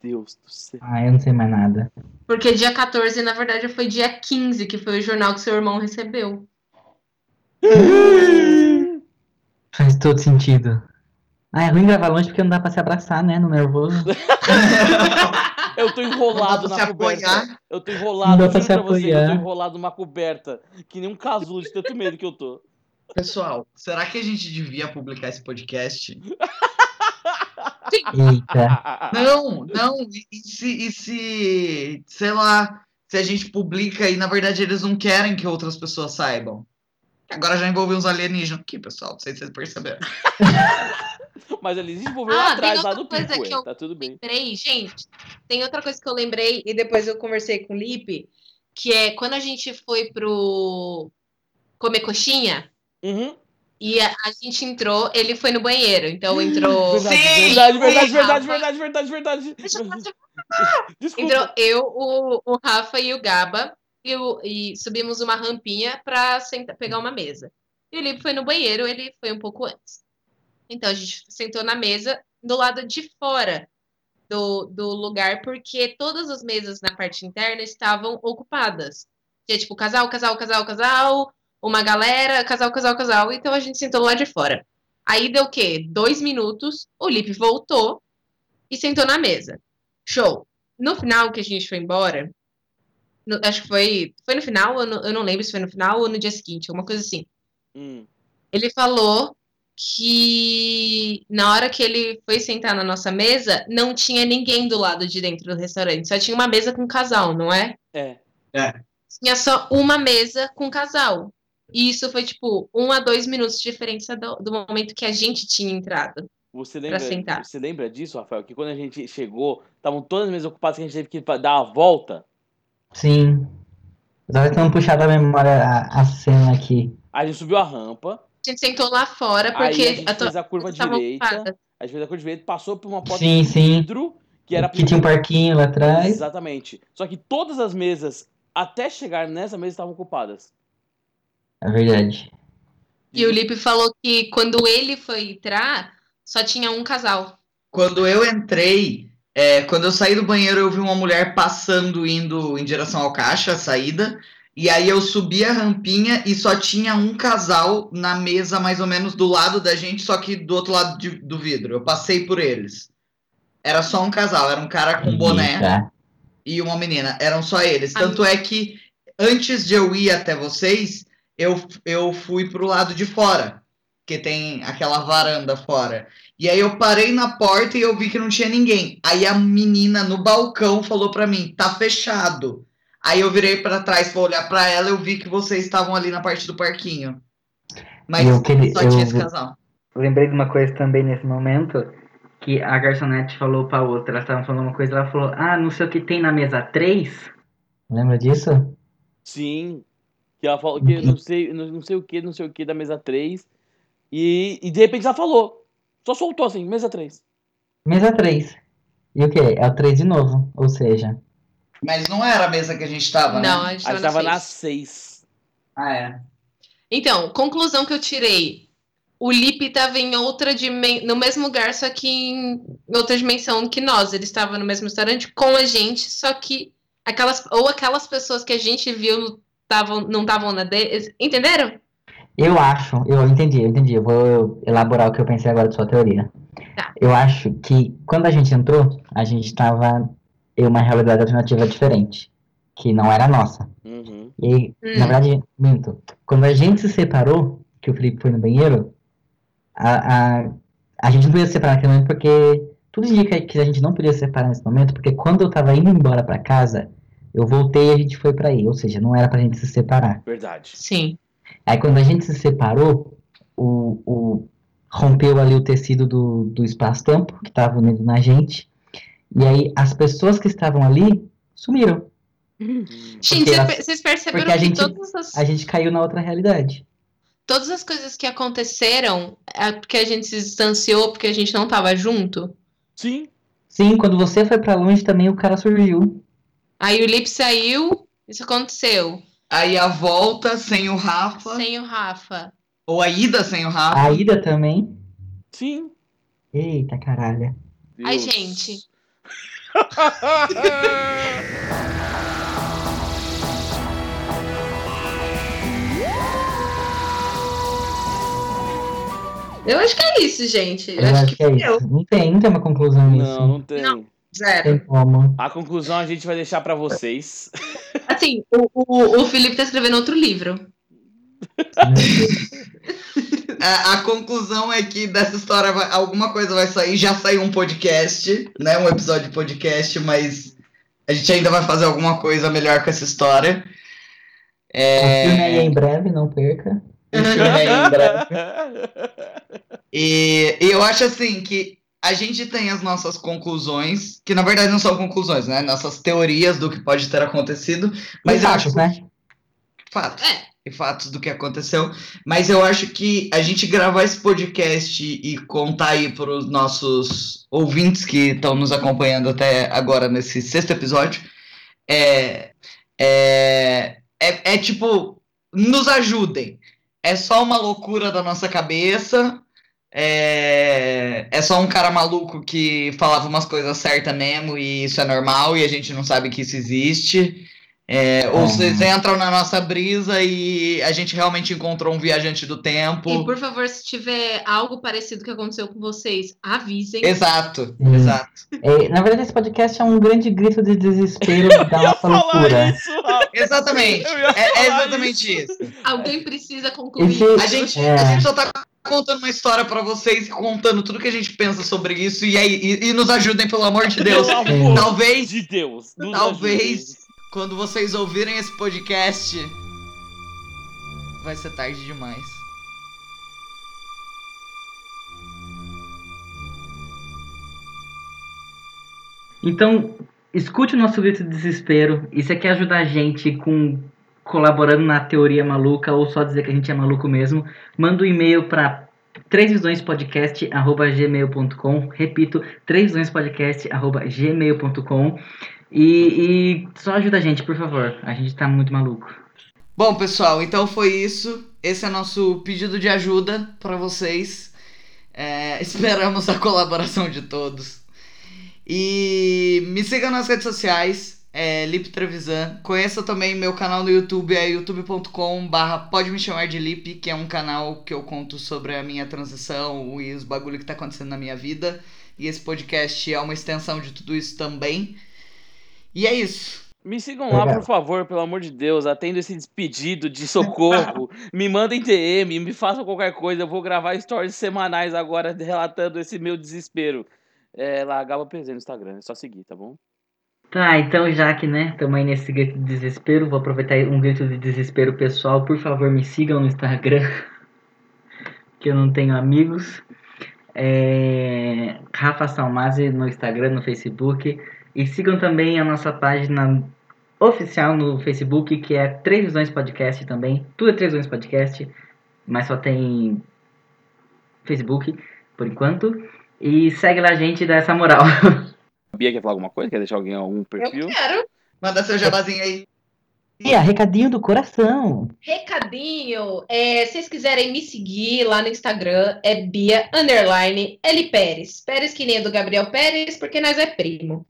Deus do céu. Ah, eu não sei mais nada. Porque dia 14, na verdade, foi dia 15, que foi o jornal que seu irmão recebeu. Faz todo sentido. Ah, é ruim gravar longe porque não dá pra se abraçar, né? No nervoso. Eu tô enrolado na coberta. apoiar. Eu tô Não enrolado, dá pra se pra você que eu tô apoiar. enrolado numa coberta. Que nem um casulo de tanto medo que eu tô. Pessoal, será que a gente devia publicar esse podcast? Eita. Não, não. E, se, e se, sei lá, se a gente publica e na verdade eles não querem que outras pessoas saibam? Agora já envolveu uns alienígenas aqui, pessoal. Não sei se vocês perceberam. Mas ele desenvolveu Ah, atrás, lá coisa pico, que eu- Tá tudo bem. Lembrei, gente, tem outra coisa que eu lembrei e depois eu conversei com o Lipe, que é quando a gente foi pro comer coxinha Uhum. E a, a gente entrou, ele foi no banheiro, então entrou. Verdade, Sim, verdade, verdade, verdade, verdade, verdade, verdade. Fazer- Desculpa. Entrou eu, o, o Rafa e o Gaba e, o- e subimos uma rampinha pra sentar, pegar uma mesa. E o Lipe foi no banheiro, ele foi um pouco antes. Então a gente sentou na mesa do lado de fora do, do lugar, porque todas as mesas na parte interna estavam ocupadas. Tinha tipo casal, casal, casal, casal, uma galera, casal, casal, casal. Então a gente sentou lá de fora. Aí deu o quê? Dois minutos, o Lipe voltou e sentou na mesa. Show. No final que a gente foi embora, no- acho que foi, foi no final, eu não, eu não lembro se foi no final ou no dia seguinte, alguma coisa assim. Hum. Ele falou que na hora que ele foi sentar na nossa mesa, não tinha ninguém do lado de dentro do restaurante. Só tinha uma mesa com casal, não é? É. Tinha só uma mesa com casal. E isso foi tipo um a dois minutos de diferença do, do momento que a gente tinha entrado. Você lembra, sentar. você lembra disso, Rafael? Que quando a gente chegou, estavam todas as mesas ocupadas que a gente teve que dar uma volta. Sim. Eu tava tentando puxar da memória a, a cena aqui. A gente subiu a rampa, A gente sentou lá fora aí porque a gente to- fez a curva direita, ocupadas. a gente fez a curva direita, passou por uma porta Sim, de sim. vidro, que era a Que tinha um parquinho lá atrás. Exatamente. Só que todas as mesas, até chegar nessa mesa, estavam ocupadas. É verdade. E o Lipe falou que quando ele foi entrar, só tinha um casal. Quando eu entrei, é, quando eu saí do banheiro, eu vi uma mulher passando, indo em direção ao caixa, a saída. E aí eu subi a rampinha e só tinha um casal na mesa, mais ou menos do lado da gente, só que do outro lado de- do vidro. Eu passei por eles. Era só um casal, era um cara com boné Tá. e uma menina. Eram só eles. Ah. Tanto é que antes de eu ir até vocês, eu, eu fui pro lado de fora, que tem aquela varanda fora. E aí eu parei na porta e eu vi que não tinha ninguém. Aí a menina no balcão falou pra mim: "Tá fechado". Aí eu virei pra trás pra olhar pra ela, eu vi que vocês estavam ali na parte do parquinho. Mas Eu queria- só tinha eu- esse casal. Lembrei de uma coisa também nesse momento, que a garçonete falou pra outra, elas estavam falando uma coisa, ela falou, ah, não sei o que tem na mesa 3. Lembra disso? Sim. Que ela falou que não sei, não, não sei o que, não sei o que da mesa 3. E, e de repente ela falou. Só soltou assim, mesa 3. Mesa 3. E o que? É o 3 de novo, ou seja... Mas não era a mesa que a gente tava, Não, né? a gente A gente tava na na seis. 6. Ah, é. Então, conclusão que eu tirei. O Lipe estava em outra dimensão, no mesmo lugar, só que em outra dimensão que nós. Ele estava no mesmo restaurante com a gente, só que aquelas ou aquelas pessoas que a gente viu tavam, não estavam na dele. Entenderam? Eu acho, eu entendi, eu entendi. Eu vou elaborar o que eu pensei agora de sua teoria. Tá. Eu acho que quando a gente entrou, a gente estava em uma realidade alternativa diferente, que não era a nossa. Uhum. E, Hum. na verdade, minto. Quando a gente se separou, que o Felipe foi no banheiro, a, a, a gente não podia se separar naquele momento porque tudo indica que a gente não podia se separar nesse momento, porque quando eu tava indo embora pra casa, eu voltei e a gente foi pra aí. Ou seja, não era pra gente se separar. Verdade. Sim. Aí quando a gente se separou, o, o- rompeu ali o tecido do, do espaço-tempo que estava unido na gente. E aí as pessoas que estavam ali sumiram. Gente, Porque cê- as- vocês perceberam porque a que gente- todas, as, A gente caiu na outra realidade. todas as coisas que aconteceram é porque a gente se distanciou, porque a gente não tava junto. Sim. Sim, quando você foi pra longe também o cara surgiu. Aí o Lipe saiu, isso aconteceu. Aí a volta sem o Rafa, Sem o Rafa. ou a ida sem o Rafa. A ida também. Sim. Eita caralho. Ai, Deus. gente. Eu acho que é isso, gente. Eu Eu acho acho que é deu. isso. Não tem, não tem uma conclusão nisso. Não, não tem. Não. Zero. tem como. A conclusão a gente vai deixar pra vocês. Assim, o, o, o Felipe tá escrevendo outro livro. Meu Deus. A, a conclusão é que dessa história vai- alguma coisa vai sair. Já saiu um podcast, né? Um episódio de podcast, mas a gente ainda vai fazer alguma coisa melhor com essa história. O filme aí é É, em breve, não perca. o filme aí em breve. E, e eu acho assim que a gente tem as nossas conclusões, que na verdade não são conclusões, né? Nossas teorias do que pode ter acontecido, mas acho acho, né? fatos. É. E fatos do que aconteceu. Mas eu acho que a gente gravar esse podcast e contar aí para os nossos ouvintes que estão nos acompanhando até agora nesse sexto episódio é, é, é, é tipo, nos ajudem. É só uma loucura da nossa cabeça. É, é só um cara maluco que falava umas coisas certas mesmo e isso é normal e a gente não sabe que isso existe. É, ou Uhum. vocês entram na nossa brisa e a gente realmente encontrou um viajante do tempo. E por favor, se tiver algo parecido que aconteceu com vocês, avisem. Exato, Sim. exato. É, na verdade, esse podcast é um grande grito de desespero da nossa loucura. isso. Exatamente. É, é exatamente isso. Alguém precisa concluir. A gente, É. a gente só tá contando uma história pra vocês e contando tudo que a gente pensa sobre isso. E aí, e, e nos ajudem, pelo amor de Deus. Amor Talvez, de Deus. talvez, ajude. quando vocês ouvirem esse podcast, vai ser tarde demais. Então, escute o nosso grito de desespero. E se quer ajudar a gente com colaborando na teoria maluca ou só dizer que a gente é maluco mesmo, manda um e-mail para trêsvisõespodcast@gmail.com. Repito, trêsvisõespodcast@gmail.com. E, e só ajuda a gente, por favor. A gente tá muito maluco. Bom, pessoal, então foi isso. Esse é nosso pedido de ajuda pra vocês. É, esperamos a colaboração de todos. E me sigam nas redes sociais, é, Lip Trevisan. Conheça também meu canal no YouTube, é youtube.com barra pode me chamar de Lip, que é um canal que eu conto sobre a minha transição e os bagulho que tá acontecendo na minha vida. E esse podcast é uma extensão de tudo isso também. E é isso. Me sigam lá, por favor, pelo amor de Deus. Atendo esse pedido de socorro. me mandem DM, me façam qualquer coisa. Eu vou gravar stories semanais agora relatando esse meu desespero. É lá, Gaba PZ no Instagram. É só seguir, tá bom? Tá, então já que, né, estamos aí nesse grito de desespero, vou aproveitar um grito de desespero pessoal. Por favor, me sigam no Instagram, que eu não tenho amigos. É... Rafa Salmazi no Instagram, no Facebook. E sigam também a nossa página oficial no Facebook, que é Três Visões Podcast também. Tudo é Três Visões Podcast, mas só tem Facebook, por enquanto. E segue lá a gente e dá essa moral. A Bia quer falar alguma coisa? Quer deixar alguém algum Eu perfil? quero. Manda seu jabazinho aí. E a recadinho do coração. Recadinho, é, se vocês quiserem me seguir lá no Instagram, é Bia Underline L Pérez. Pérez que nem é do Gabriel Pérez, porque nós é primo.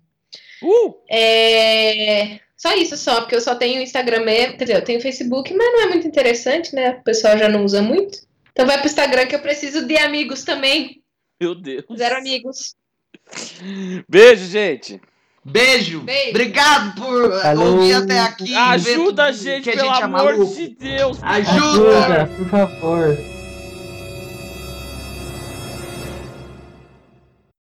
Uh! É, Só isso, só, porque eu só tenho Instagram mesmo. Quer dizer, eu tenho Facebook, mas não é muito interessante, né? O pessoal já não usa muito. Então vai pro Instagram que eu preciso de amigos também. Meu Deus. Zero amigos. Beijo, gente. Beijo. Beijo. Obrigado por Falou. ouvir até aqui. Ajuda a gente, pelo gente é amor maluco. de Deus. Ajuda. por favor.